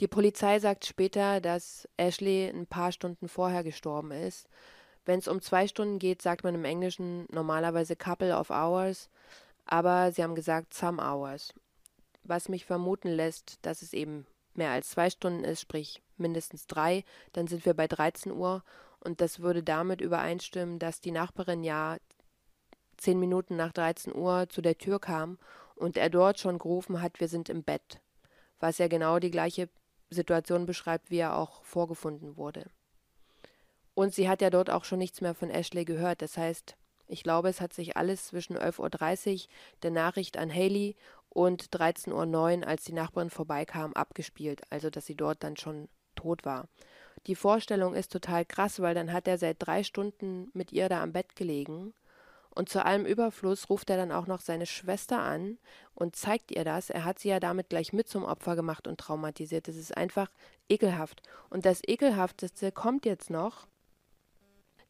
Die Polizei sagt später, dass Ashley ein paar Stunden vorher gestorben ist. Wenn es um zwei Stunden geht, sagt man im Englischen normalerweise couple of hours, aber sie haben gesagt some hours. Was mich vermuten lässt, dass es eben mehr als zwei Stunden ist, sprich mindestens drei, dann sind wir bei 13 Uhr und das würde damit übereinstimmen, dass die Nachbarin ja zehn Minuten nach 13 Uhr zu der Tür kam und er dort schon gerufen hat, wir sind im Bett, was ja genau die gleiche Situation beschreibt, wie er auch vorgefunden wurde. Und sie hat ja dort auch schon nichts mehr von Ashley gehört. Das heißt, ich glaube, es hat sich alles zwischen 11.30 Uhr, der Nachricht an Haley, und 13.09 Uhr, als die Nachbarin vorbeikam, abgespielt. Also, dass sie dort dann schon tot war. Die Vorstellung ist total krass, weil dann hat er seit drei Stunden mit ihr da am Bett gelegen und zu allem Überfluss ruft er dann auch noch seine Schwester an und zeigt ihr das. Er hat sie ja damit gleich mit zum Opfer gemacht und traumatisiert. Das ist einfach ekelhaft. Und das Ekelhafteste kommt jetzt noch,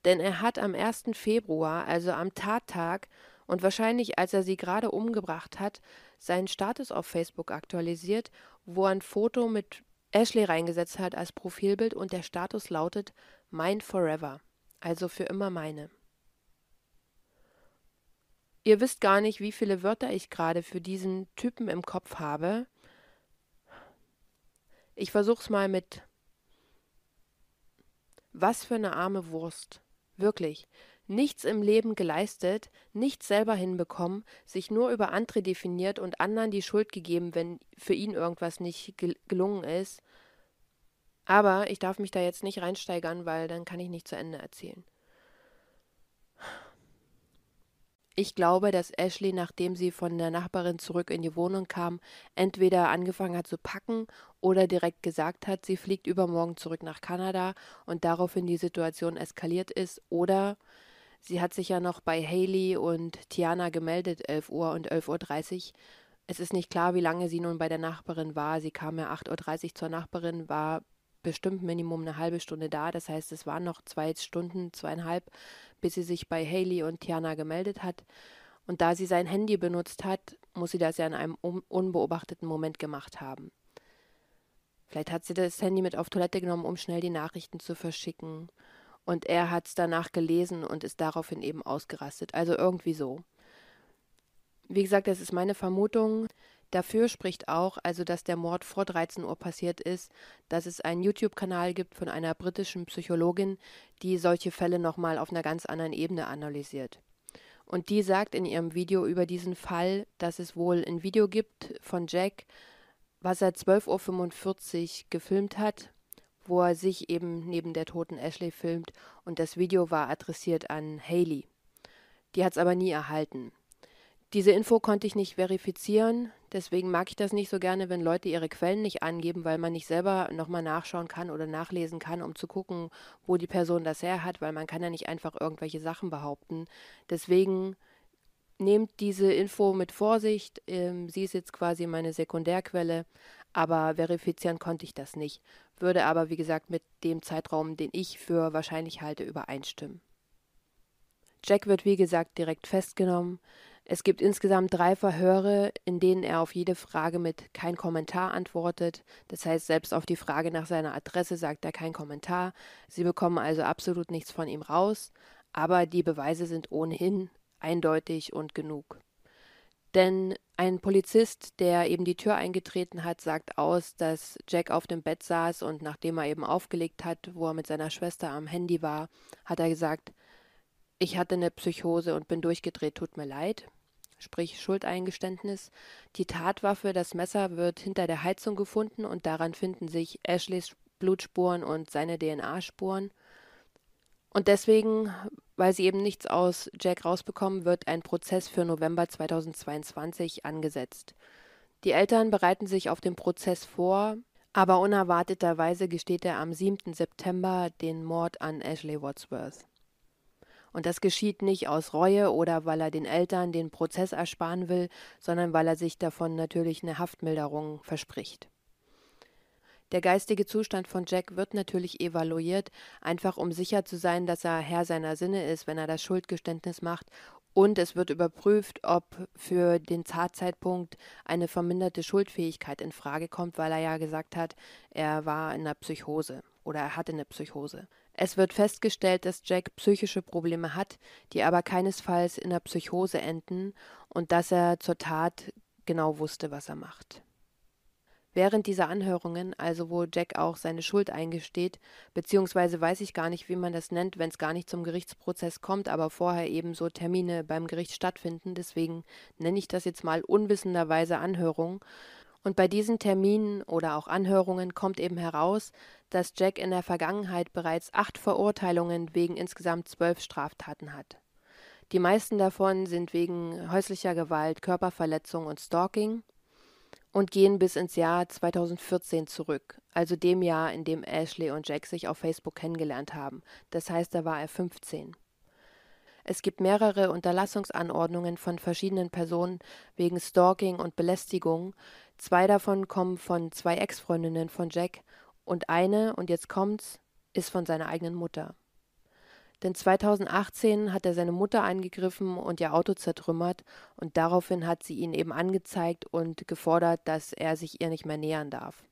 denn er hat am 1. Februar, also am Tattag, und wahrscheinlich als er sie gerade umgebracht hat, seinen Status auf Facebook aktualisiert, wo er ein Foto mit Ashley reingesetzt hat als Profilbild und der Status lautet Mine Forever, also für immer meine. Ihr wisst gar nicht, wie viele Wörter ich gerade für diesen Typen im Kopf habe. Ich versuch's mal mit was für eine arme Wurst. Wirklich. Nichts im Leben geleistet, nichts selber hinbekommen, sich nur über andere definiert und anderen die Schuld gegeben, wenn für ihn irgendwas nicht gel gelungen ist. Aber ich darf mich da jetzt nicht reinsteigern, weil dann kann ich nicht zu Ende erzählen. Ich glaube, dass Ashley, nachdem sie von der Nachbarin zurück in die Wohnung kam, entweder angefangen hat zu packen oder direkt gesagt hat, sie fliegt übermorgen zurück nach Kanada und daraufhin die Situation eskaliert ist oder sie hat sich ja noch bei Haley und Tiana gemeldet, 11 Uhr und 11.30 Uhr. Es ist nicht klar, wie lange sie nun bei der Nachbarin war. Sie kam ja 8.30 Uhr zur Nachbarin, war bestimmt Minimum eine halbe Stunde da. Das heißt, es waren noch zwei Stunden, zweieinhalb, bis sie sich bei Haley und Tiana gemeldet hat. Und da sie sein Handy benutzt hat, muss sie das ja in einem unbeobachteten Moment gemacht haben. Vielleicht hat sie das Handy mit auf Toilette genommen, um schnell die Nachrichten zu verschicken. Und er hat es danach gelesen und ist daraufhin eben ausgerastet. Also irgendwie so. Wie gesagt, das ist meine Vermutung. Dafür spricht auch, also dass der Mord vor 13 Uhr passiert ist, dass es einen YouTube-Kanal gibt von einer britischen Psychologin, die solche Fälle nochmal auf einer ganz anderen Ebene analysiert. Und die sagt in ihrem Video über diesen Fall, dass es wohl ein Video gibt von Jack, was er 12.45 Uhr gefilmt hat, wo er sich eben neben der toten Ashley filmt und das Video war adressiert an Haley. Die hat es aber nie erhalten. Diese Info konnte ich nicht verifizieren, deswegen mag ich das nicht so gerne, wenn Leute ihre Quellen nicht angeben, weil man nicht selber nochmal nachschauen kann oder nachlesen kann, um zu gucken, wo die Person das her hat, weil man kann ja nicht einfach irgendwelche Sachen behaupten. Deswegen nehmt diese Info mit Vorsicht. Ähm, sie ist jetzt quasi meine Sekundärquelle, aber verifizieren konnte ich das nicht. Würde aber, wie gesagt, mit dem Zeitraum, den ich für wahrscheinlich halte, übereinstimmen. Jack wird, wie gesagt, direkt festgenommen. Es gibt insgesamt drei Verhöre, in denen er auf jede Frage mit kein Kommentar antwortet. Das heißt, selbst auf die Frage nach seiner Adresse sagt er kein Kommentar. Sie bekommen also absolut nichts von ihm raus, aber die Beweise sind ohnehin eindeutig und genug. Denn ein Polizist, der eben die Tür eingetreten hat, sagt aus, dass Jack auf dem Bett saß und nachdem er eben aufgelegt hat, wo er mit seiner Schwester am Handy war, hat er gesagt, ich hatte eine Psychose und bin durchgedreht, tut mir leid sprich Schuldeingeständnis. Die Tatwaffe, das Messer, wird hinter der Heizung gefunden und daran finden sich Ashleys Blutspuren und seine DNA-Spuren. Und deswegen, weil sie eben nichts aus Jack rausbekommen, wird ein Prozess für November 2022 angesetzt. Die Eltern bereiten sich auf den Prozess vor. Aber unerwarteterweise gesteht er am 7. September den Mord an Ashley Wadsworth. Und das geschieht nicht aus Reue oder weil er den Eltern den Prozess ersparen will, sondern weil er sich davon natürlich eine Haftmilderung verspricht. Der geistige Zustand von Jack wird natürlich evaluiert, einfach um sicher zu sein, dass er Herr seiner Sinne ist, wenn er das Schuldgeständnis macht. Und es wird überprüft, ob für den Tatzeitpunkt eine verminderte Schuldfähigkeit in Frage kommt, weil er ja gesagt hat, er war in einer Psychose oder er hatte eine Psychose. Es wird festgestellt, dass Jack psychische Probleme hat, die aber keinesfalls in der Psychose enden und dass er zur Tat genau wusste, was er macht. Während dieser Anhörungen, also wo Jack auch seine Schuld eingesteht, beziehungsweise weiß ich gar nicht, wie man das nennt, wenn es gar nicht zum Gerichtsprozess kommt, aber vorher eben so Termine beim Gericht stattfinden, deswegen nenne ich das jetzt mal unwissenderweise Anhörung, und bei diesen Terminen oder auch Anhörungen kommt eben heraus, dass Jack in der Vergangenheit bereits acht Verurteilungen wegen insgesamt zwölf Straftaten hat. Die meisten davon sind wegen häuslicher Gewalt, Körperverletzung und Stalking und gehen bis ins Jahr 2014 zurück, also dem Jahr, in dem Ashley und Jack sich auf Facebook kennengelernt haben. Das heißt, da war er 15. Es gibt mehrere Unterlassungsanordnungen von verschiedenen Personen wegen Stalking und Belästigung, Zwei davon kommen von zwei Ex-Freundinnen von Jack und eine, und jetzt kommt's, ist von seiner eigenen Mutter. Denn 2018 hat er seine Mutter eingegriffen und ihr Auto zertrümmert und daraufhin hat sie ihn eben angezeigt und gefordert, dass er sich ihr nicht mehr nähern darf.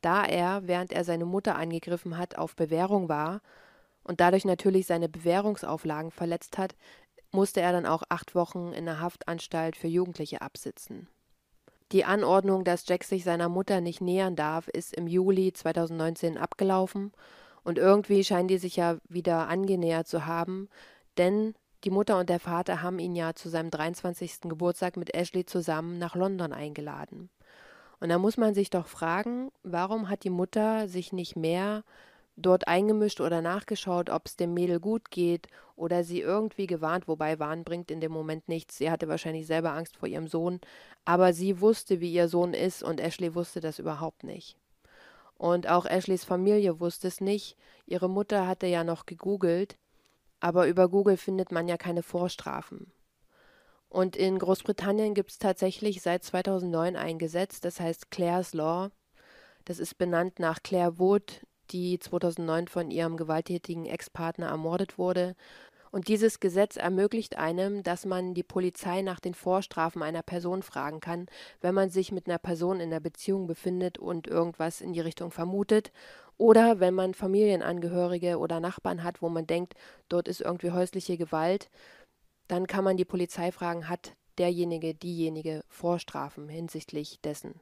Da er, während er seine Mutter angegriffen hat, auf Bewährung war und dadurch natürlich seine Bewährungsauflagen verletzt hat, musste er dann auch acht Wochen in der Haftanstalt für Jugendliche absitzen. Die Anordnung, dass Jack sich seiner Mutter nicht nähern darf, ist im Juli 2019 abgelaufen und irgendwie scheinen die sich ja wieder angenähert zu haben, denn die Mutter und der Vater haben ihn ja zu seinem 23. Geburtstag mit Ashley zusammen nach London eingeladen. Und da muss man sich doch fragen, warum hat die Mutter sich nicht mehr dort eingemischt oder nachgeschaut, ob es dem Mädel gut geht oder sie irgendwie gewarnt, wobei Warn bringt in dem Moment nichts. Sie hatte wahrscheinlich selber Angst vor ihrem Sohn, aber sie wusste, wie ihr Sohn ist und Ashley wusste das überhaupt nicht. Und auch Ashleys Familie wusste es nicht. Ihre Mutter hatte ja noch gegoogelt, aber über Google findet man ja keine Vorstrafen. Und in Großbritannien gibt es tatsächlich seit 2009 ein Gesetz, das heißt Clare's Law. Das ist benannt nach Claire Wood, die 2009 von ihrem gewalttätigen Ex-Partner ermordet wurde. Und dieses Gesetz ermöglicht einem, dass man die Polizei nach den Vorstrafen einer Person fragen kann, wenn man sich mit einer Person in der Beziehung befindet und irgendwas in die Richtung vermutet, oder wenn man Familienangehörige oder Nachbarn hat, wo man denkt, dort ist irgendwie häusliche Gewalt, dann kann man die Polizei fragen, hat derjenige, diejenige Vorstrafen hinsichtlich dessen.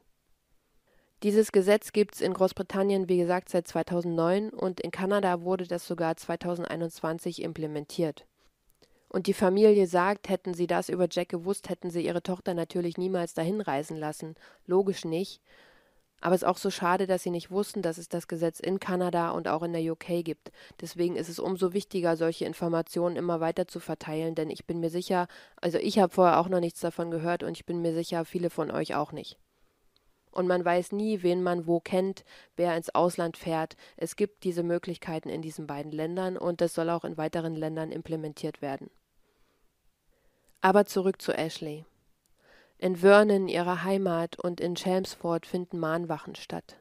Dieses Gesetz gibt es in Großbritannien, wie gesagt, seit 2009 und in Kanada wurde das sogar 2021 implementiert. Und die Familie sagt, hätten sie das über Jack gewusst, hätten sie ihre Tochter natürlich niemals dahin reisen lassen. Logisch nicht. Aber es ist auch so schade, dass sie nicht wussten, dass es das Gesetz in Kanada und auch in der UK gibt. Deswegen ist es umso wichtiger, solche Informationen immer weiter zu verteilen, denn ich bin mir sicher, also ich habe vorher auch noch nichts davon gehört und ich bin mir sicher, viele von euch auch nicht und man weiß nie, wen man wo kennt, wer ins Ausland fährt. Es gibt diese Möglichkeiten in diesen beiden Ländern und das soll auch in weiteren Ländern implementiert werden. Aber zurück zu Ashley. In Vernon, ihrer Heimat, und in Chelmsford finden Mahnwachen statt.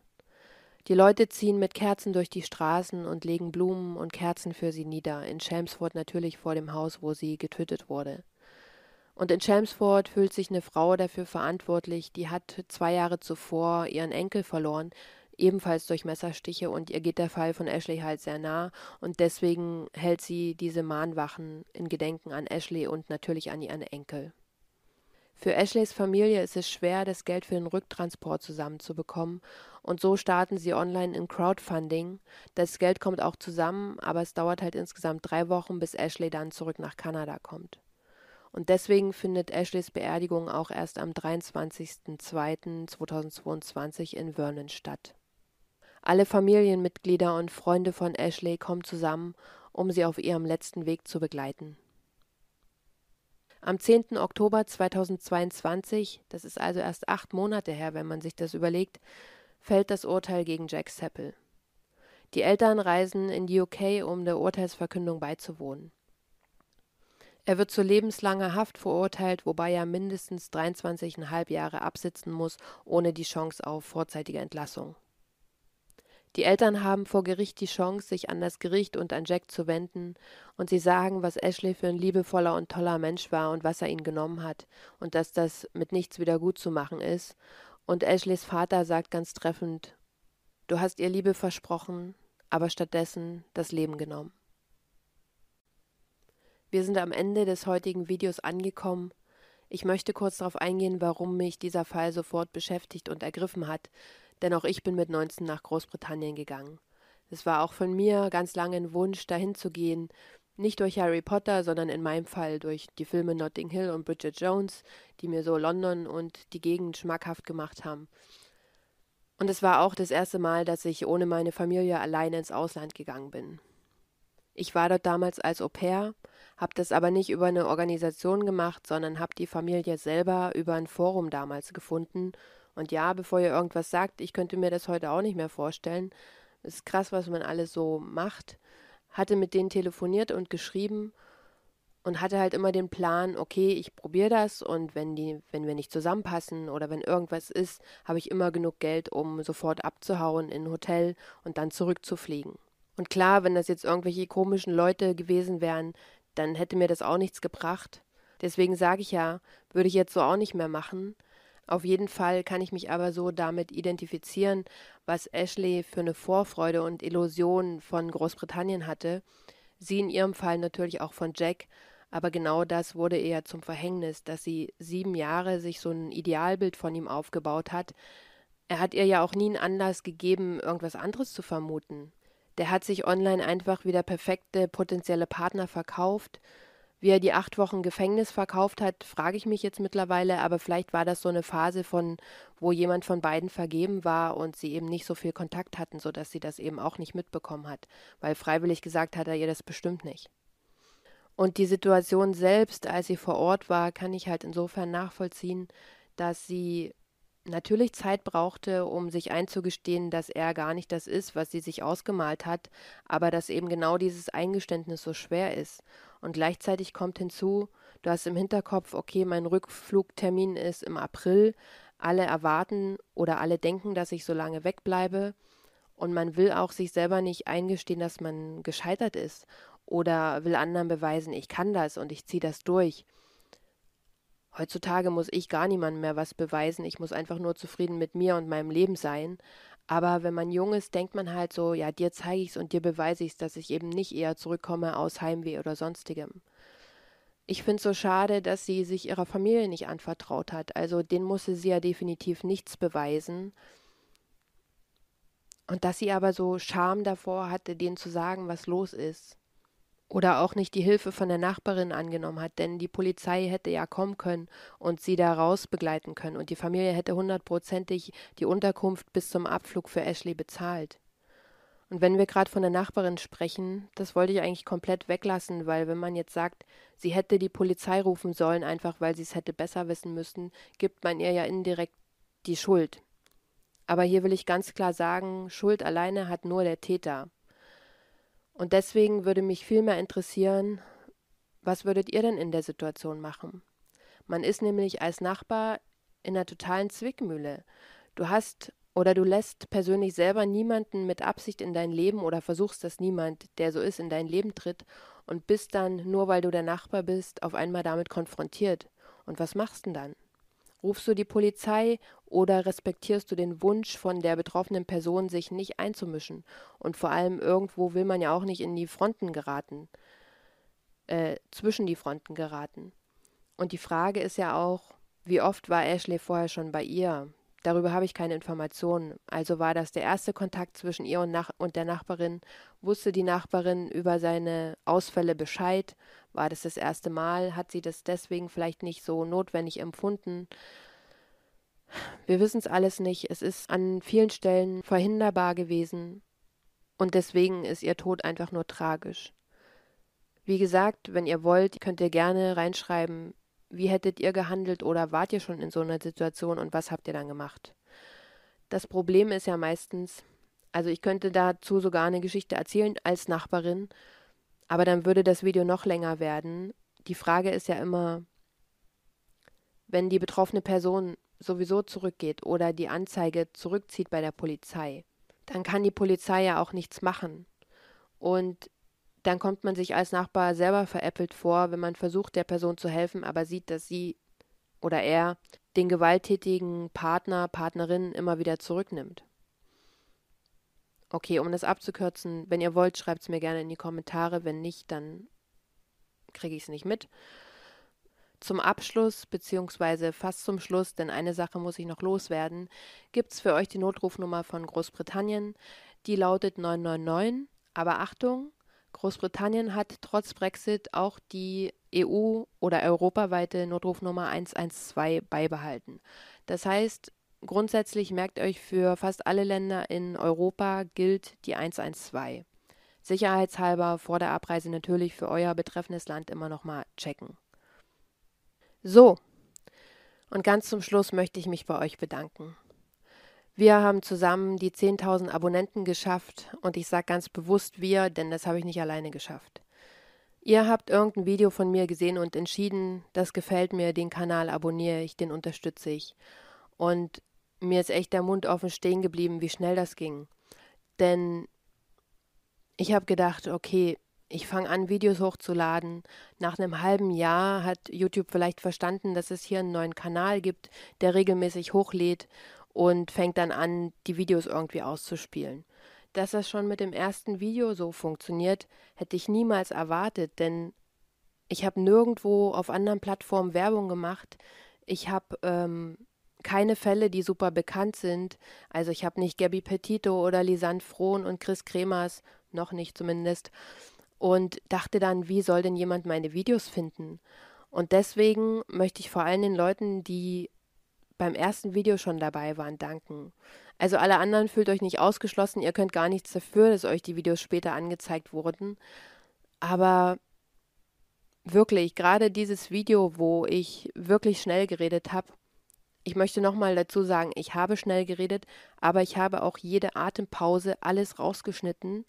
Die Leute ziehen mit Kerzen durch die Straßen und legen Blumen und Kerzen für sie nieder, in Chelmsford natürlich vor dem Haus, wo sie getötet wurde. Und in Chelmsford fühlt sich eine Frau dafür verantwortlich, die hat zwei Jahre zuvor ihren Enkel verloren, ebenfalls durch Messerstiche und ihr geht der Fall von Ashley halt sehr nah und deswegen hält sie diese Mahnwachen in Gedenken an Ashley und natürlich an ihren Enkel. Für Ashleys Familie ist es schwer, das Geld für den Rücktransport zusammenzubekommen und so starten sie online in Crowdfunding. Das Geld kommt auch zusammen, aber es dauert halt insgesamt drei Wochen, bis Ashley dann zurück nach Kanada kommt. Und deswegen findet Ashleys Beerdigung auch erst am 23.02.2022 in Vernon statt. Alle Familienmitglieder und Freunde von Ashley kommen zusammen, um sie auf ihrem letzten Weg zu begleiten. Am 10. Oktober 2022, das ist also erst acht Monate her, wenn man sich das überlegt, fällt das Urteil gegen Jack Seppel. Die Eltern reisen in die UK, um der Urteilsverkündung beizuwohnen. Er wird zu lebenslanger Haft verurteilt, wobei er mindestens 23,5 Jahre absitzen muss, ohne die Chance auf vorzeitige Entlassung. Die Eltern haben vor Gericht die Chance, sich an das Gericht und an Jack zu wenden, und sie sagen, was Ashley für ein liebevoller und toller Mensch war und was er ihnen genommen hat, und dass das mit nichts wieder gut zu machen ist. Und Ashleys Vater sagt ganz treffend Du hast ihr Liebe versprochen, aber stattdessen das Leben genommen. Wir sind am Ende des heutigen Videos angekommen. Ich möchte kurz darauf eingehen, warum mich dieser Fall sofort beschäftigt und ergriffen hat, denn auch ich bin mit 19 nach Großbritannien gegangen. Es war auch von mir ganz lange ein Wunsch, dahin zu gehen, nicht durch Harry Potter, sondern in meinem Fall durch die Filme Notting Hill und Bridget Jones, die mir so London und die Gegend schmackhaft gemacht haben. Und es war auch das erste Mal, dass ich ohne meine Familie alleine ins Ausland gegangen bin. Ich war dort damals als Au pair, habe das aber nicht über eine Organisation gemacht, sondern habe die Familie selber über ein Forum damals gefunden. Und ja, bevor ihr irgendwas sagt, ich könnte mir das heute auch nicht mehr vorstellen. Es ist krass, was man alles so macht. Hatte mit denen telefoniert und geschrieben und hatte halt immer den Plan, okay, ich probiere das und wenn die, wenn wir nicht zusammenpassen oder wenn irgendwas ist, habe ich immer genug Geld, um sofort abzuhauen in ein Hotel und dann zurückzufliegen. Und klar, wenn das jetzt irgendwelche komischen Leute gewesen wären, dann hätte mir das auch nichts gebracht. Deswegen sage ich ja, würde ich jetzt so auch nicht mehr machen. Auf jeden Fall kann ich mich aber so damit identifizieren, was Ashley für eine Vorfreude und Illusion von Großbritannien hatte. Sie in ihrem Fall natürlich auch von Jack, aber genau das wurde eher zum Verhängnis, dass sie sieben Jahre sich so ein Idealbild von ihm aufgebaut hat. Er hat ihr ja auch nie einen Anlass gegeben, irgendwas anderes zu vermuten. Der hat sich online einfach wie der perfekte potenzielle Partner verkauft. Wie er die acht Wochen Gefängnis verkauft hat, frage ich mich jetzt mittlerweile, aber vielleicht war das so eine Phase von, wo jemand von beiden vergeben war und sie eben nicht so viel Kontakt hatten, sodass sie das eben auch nicht mitbekommen hat, weil freiwillig gesagt hat er ihr das bestimmt nicht. Und die Situation selbst, als sie vor Ort war, kann ich halt insofern nachvollziehen, dass sie natürlich Zeit brauchte, um sich einzugestehen, dass er gar nicht das ist, was sie sich ausgemalt hat, aber dass eben genau dieses Eingeständnis so schwer ist. Und gleichzeitig kommt hinzu, du hast im Hinterkopf, okay, mein Rückflugtermin ist im April, alle erwarten oder alle denken, dass ich so lange wegbleibe, und man will auch sich selber nicht eingestehen, dass man gescheitert ist oder will anderen beweisen, ich kann das und ich ziehe das durch. Heutzutage muss ich gar niemandem mehr was beweisen, ich muss einfach nur zufrieden mit mir und meinem Leben sein. Aber wenn man jung ist, denkt man halt so, ja, dir zeige ich's und dir beweise ich's, dass ich eben nicht eher zurückkomme aus Heimweh oder sonstigem. Ich finde es so schade, dass sie sich ihrer Familie nicht anvertraut hat. Also den musste sie ja definitiv nichts beweisen. Und dass sie aber so Scham davor hatte, denen zu sagen, was los ist oder auch nicht die Hilfe von der Nachbarin angenommen hat, denn die Polizei hätte ja kommen können und sie da raus begleiten können und die Familie hätte hundertprozentig die Unterkunft bis zum Abflug für Ashley bezahlt. Und wenn wir gerade von der Nachbarin sprechen, das wollte ich eigentlich komplett weglassen, weil wenn man jetzt sagt, sie hätte die Polizei rufen sollen, einfach weil sie es hätte besser wissen müssen, gibt man ihr ja indirekt die Schuld. Aber hier will ich ganz klar sagen, Schuld alleine hat nur der Täter. Und deswegen würde mich vielmehr interessieren, was würdet ihr denn in der Situation machen? Man ist nämlich als Nachbar in einer totalen Zwickmühle. Du hast oder du lässt persönlich selber niemanden mit Absicht in dein Leben oder versuchst, dass niemand, der so ist, in dein Leben tritt und bist dann, nur weil du der Nachbar bist, auf einmal damit konfrontiert. Und was machst du denn dann? Rufst du die Polizei oder respektierst du den Wunsch von der betroffenen Person, sich nicht einzumischen? Und vor allem irgendwo will man ja auch nicht in die Fronten geraten, äh, zwischen die Fronten geraten. Und die Frage ist ja auch, wie oft war Ashley vorher schon bei ihr? Darüber habe ich keine Informationen. Also war das der erste Kontakt zwischen ihr und, und der Nachbarin? Wusste die Nachbarin über seine Ausfälle Bescheid? War das das erste Mal? Hat sie das deswegen vielleicht nicht so notwendig empfunden? Wir wissen es alles nicht. Es ist an vielen Stellen verhinderbar gewesen. Und deswegen ist ihr Tod einfach nur tragisch. Wie gesagt, wenn ihr wollt, könnt ihr gerne reinschreiben, wie hättet ihr gehandelt oder wart ihr schon in so einer Situation und was habt ihr dann gemacht? Das Problem ist ja meistens, also ich könnte dazu sogar eine Geschichte erzählen als Nachbarin, aber dann würde das Video noch länger werden. Die Frage ist ja immer, wenn die betroffene Person sowieso zurückgeht oder die Anzeige zurückzieht bei der Polizei, dann kann die Polizei ja auch nichts machen. Und dann kommt man sich als Nachbar selber veräppelt vor, wenn man versucht, der Person zu helfen, aber sieht, dass sie oder er den gewalttätigen Partner, Partnerin immer wieder zurücknimmt. Okay, um das abzukürzen, wenn ihr wollt, schreibt es mir gerne in die Kommentare. Wenn nicht, dann kriege ich es nicht mit. Zum Abschluss, beziehungsweise fast zum Schluss, denn eine Sache muss ich noch loswerden, gibt es für euch die Notrufnummer von Großbritannien. Die lautet 999. Aber Achtung, Großbritannien hat trotz Brexit auch die EU- oder europaweite Notrufnummer 112 beibehalten. Das heißt, grundsätzlich merkt euch für fast alle Länder in Europa gilt die 112. Sicherheitshalber vor der Abreise natürlich für euer betreffendes Land immer nochmal checken. So, und ganz zum Schluss möchte ich mich bei euch bedanken. Wir haben zusammen die 10.000 Abonnenten geschafft und ich sage ganz bewusst wir, denn das habe ich nicht alleine geschafft. Ihr habt irgendein Video von mir gesehen und entschieden, das gefällt mir, den Kanal abonniere ich, den unterstütze ich. Und mir ist echt der Mund offen stehen geblieben, wie schnell das ging. Denn ich habe gedacht, okay, ich fange an, Videos hochzuladen. Nach einem halben Jahr hat YouTube vielleicht verstanden, dass es hier einen neuen Kanal gibt, der regelmäßig hochlädt und fängt dann an, die Videos irgendwie auszuspielen. Dass das schon mit dem ersten Video so funktioniert, hätte ich niemals erwartet, denn ich habe nirgendwo auf anderen Plattformen Werbung gemacht. Ich habe ähm, keine Fälle, die super bekannt sind. Also ich habe nicht Gabby Petito oder Lisanne Frohn und Chris Kremers, noch nicht zumindest und dachte dann, wie soll denn jemand meine Videos finden? Und deswegen möchte ich vor allem den Leuten, die beim ersten Video schon dabei waren, danken. Also alle anderen fühlt euch nicht ausgeschlossen, ihr könnt gar nichts dafür, dass euch die Videos später angezeigt wurden. Aber wirklich, gerade dieses Video, wo ich wirklich schnell geredet habe, ich möchte nochmal dazu sagen, ich habe schnell geredet, aber ich habe auch jede Atempause alles rausgeschnitten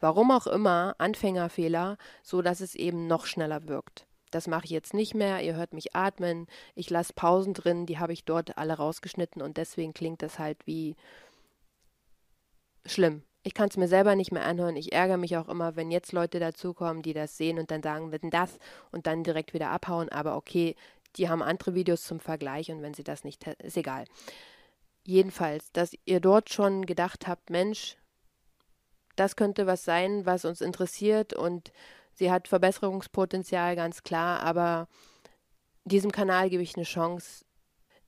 Warum auch immer, Anfängerfehler, so dass es eben noch schneller wirkt. Das mache ich jetzt nicht mehr. Ihr hört mich atmen. Ich lasse Pausen drin, die habe ich dort alle rausgeschnitten und deswegen klingt das halt wie schlimm. Ich kann es mir selber nicht mehr anhören. Ich ärgere mich auch immer, wenn jetzt Leute dazukommen, die das sehen und dann sagen, wenn das und dann direkt wieder abhauen. Aber okay, die haben andere Videos zum Vergleich und wenn sie das nicht, ist egal. Jedenfalls, dass ihr dort schon gedacht habt, Mensch, das könnte was sein, was uns interessiert und sie hat Verbesserungspotenzial, ganz klar, aber diesem Kanal gebe ich eine Chance.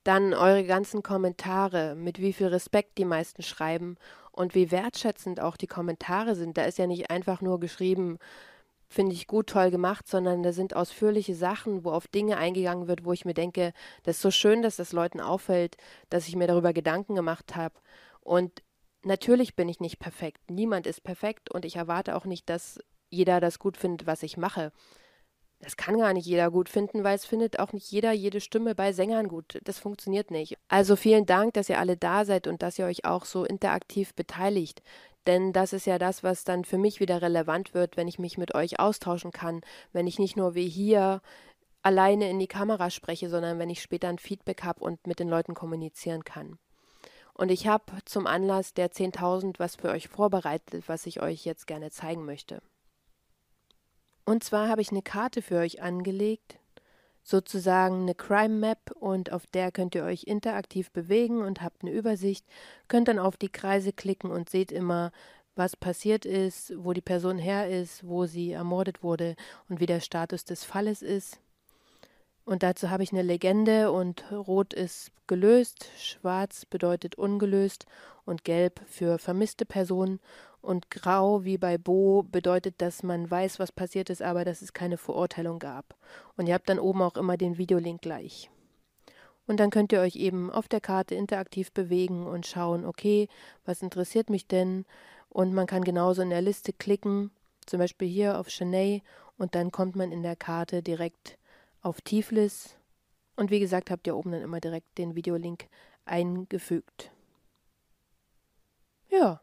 Dann eure ganzen Kommentare, mit wie viel Respekt die meisten schreiben und wie wertschätzend auch die Kommentare sind. Da ist ja nicht einfach nur geschrieben, finde ich gut, toll gemacht, sondern da sind ausführliche Sachen, wo auf Dinge eingegangen wird, wo ich mir denke, das ist so schön, dass das Leuten auffällt, dass ich mir darüber Gedanken gemacht habe. Und Natürlich bin ich nicht perfekt. Niemand ist perfekt und ich erwarte auch nicht, dass jeder das gut findet, was ich mache. Das kann gar nicht jeder gut finden, weil es findet auch nicht jeder jede Stimme bei Sängern gut. Das funktioniert nicht. Also vielen Dank, dass ihr alle da seid und dass ihr euch auch so interaktiv beteiligt. Denn das ist ja das, was dann für mich wieder relevant wird, wenn ich mich mit euch austauschen kann, wenn ich nicht nur wie hier alleine in die Kamera spreche, sondern wenn ich später ein Feedback habe und mit den Leuten kommunizieren kann. Und ich habe zum Anlass der 10.000 was für euch vorbereitet, was ich euch jetzt gerne zeigen möchte. Und zwar habe ich eine Karte für euch angelegt, sozusagen eine Crime Map und auf der könnt ihr euch interaktiv bewegen und habt eine Übersicht, könnt dann auf die Kreise klicken und seht immer, was passiert ist, wo die Person her ist, wo sie ermordet wurde und wie der Status des Falles ist. Und dazu habe ich eine Legende und rot ist gelöst, schwarz bedeutet ungelöst und gelb für vermisste Personen und grau wie bei Bo bedeutet, dass man weiß, was passiert ist, aber dass es keine Verurteilung gab. Und ihr habt dann oben auch immer den Videolink gleich. Und dann könnt ihr euch eben auf der Karte interaktiv bewegen und schauen, okay, was interessiert mich denn? Und man kann genauso in der Liste klicken, zum Beispiel hier auf Chennai, und dann kommt man in der Karte direkt auf Tiflis. Und wie gesagt, habt ihr oben dann immer direkt den Videolink eingefügt. Ja.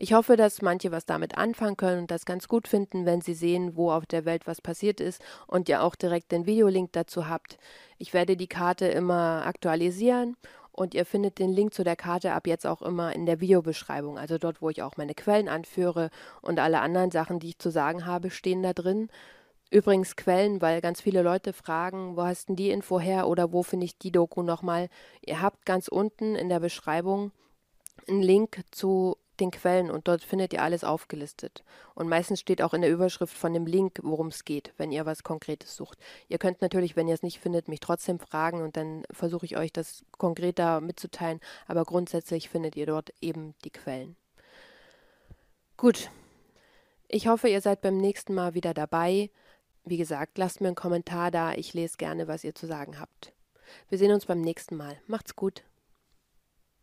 Ich hoffe, dass manche was damit anfangen können und das ganz gut finden, wenn sie sehen, wo auf der Welt was passiert ist und ihr auch direkt den Videolink dazu habt. Ich werde die Karte immer aktualisieren und ihr findet den Link zu der Karte ab jetzt auch immer in der Videobeschreibung, also dort, wo ich auch meine Quellen anführe und alle anderen Sachen, die ich zu sagen habe, stehen da drin. Übrigens Quellen, weil ganz viele Leute fragen, wo hast denn die Info her oder wo finde ich die Doku nochmal? Ihr habt ganz unten in der Beschreibung einen Link zu den Quellen und dort findet ihr alles aufgelistet. Und meistens steht auch in der Überschrift von dem Link, worum es geht, wenn ihr was Konkretes sucht. Ihr könnt natürlich, wenn ihr es nicht findet, mich trotzdem fragen und dann versuche ich euch das konkreter mitzuteilen, aber grundsätzlich findet ihr dort eben die Quellen. Gut. Ich hoffe, ihr seid beim nächsten Mal wieder dabei. Wie gesagt, lasst mir einen Kommentar da. Ich lese gerne, was ihr zu sagen habt. Wir sehen uns beim nächsten Mal. Macht's gut.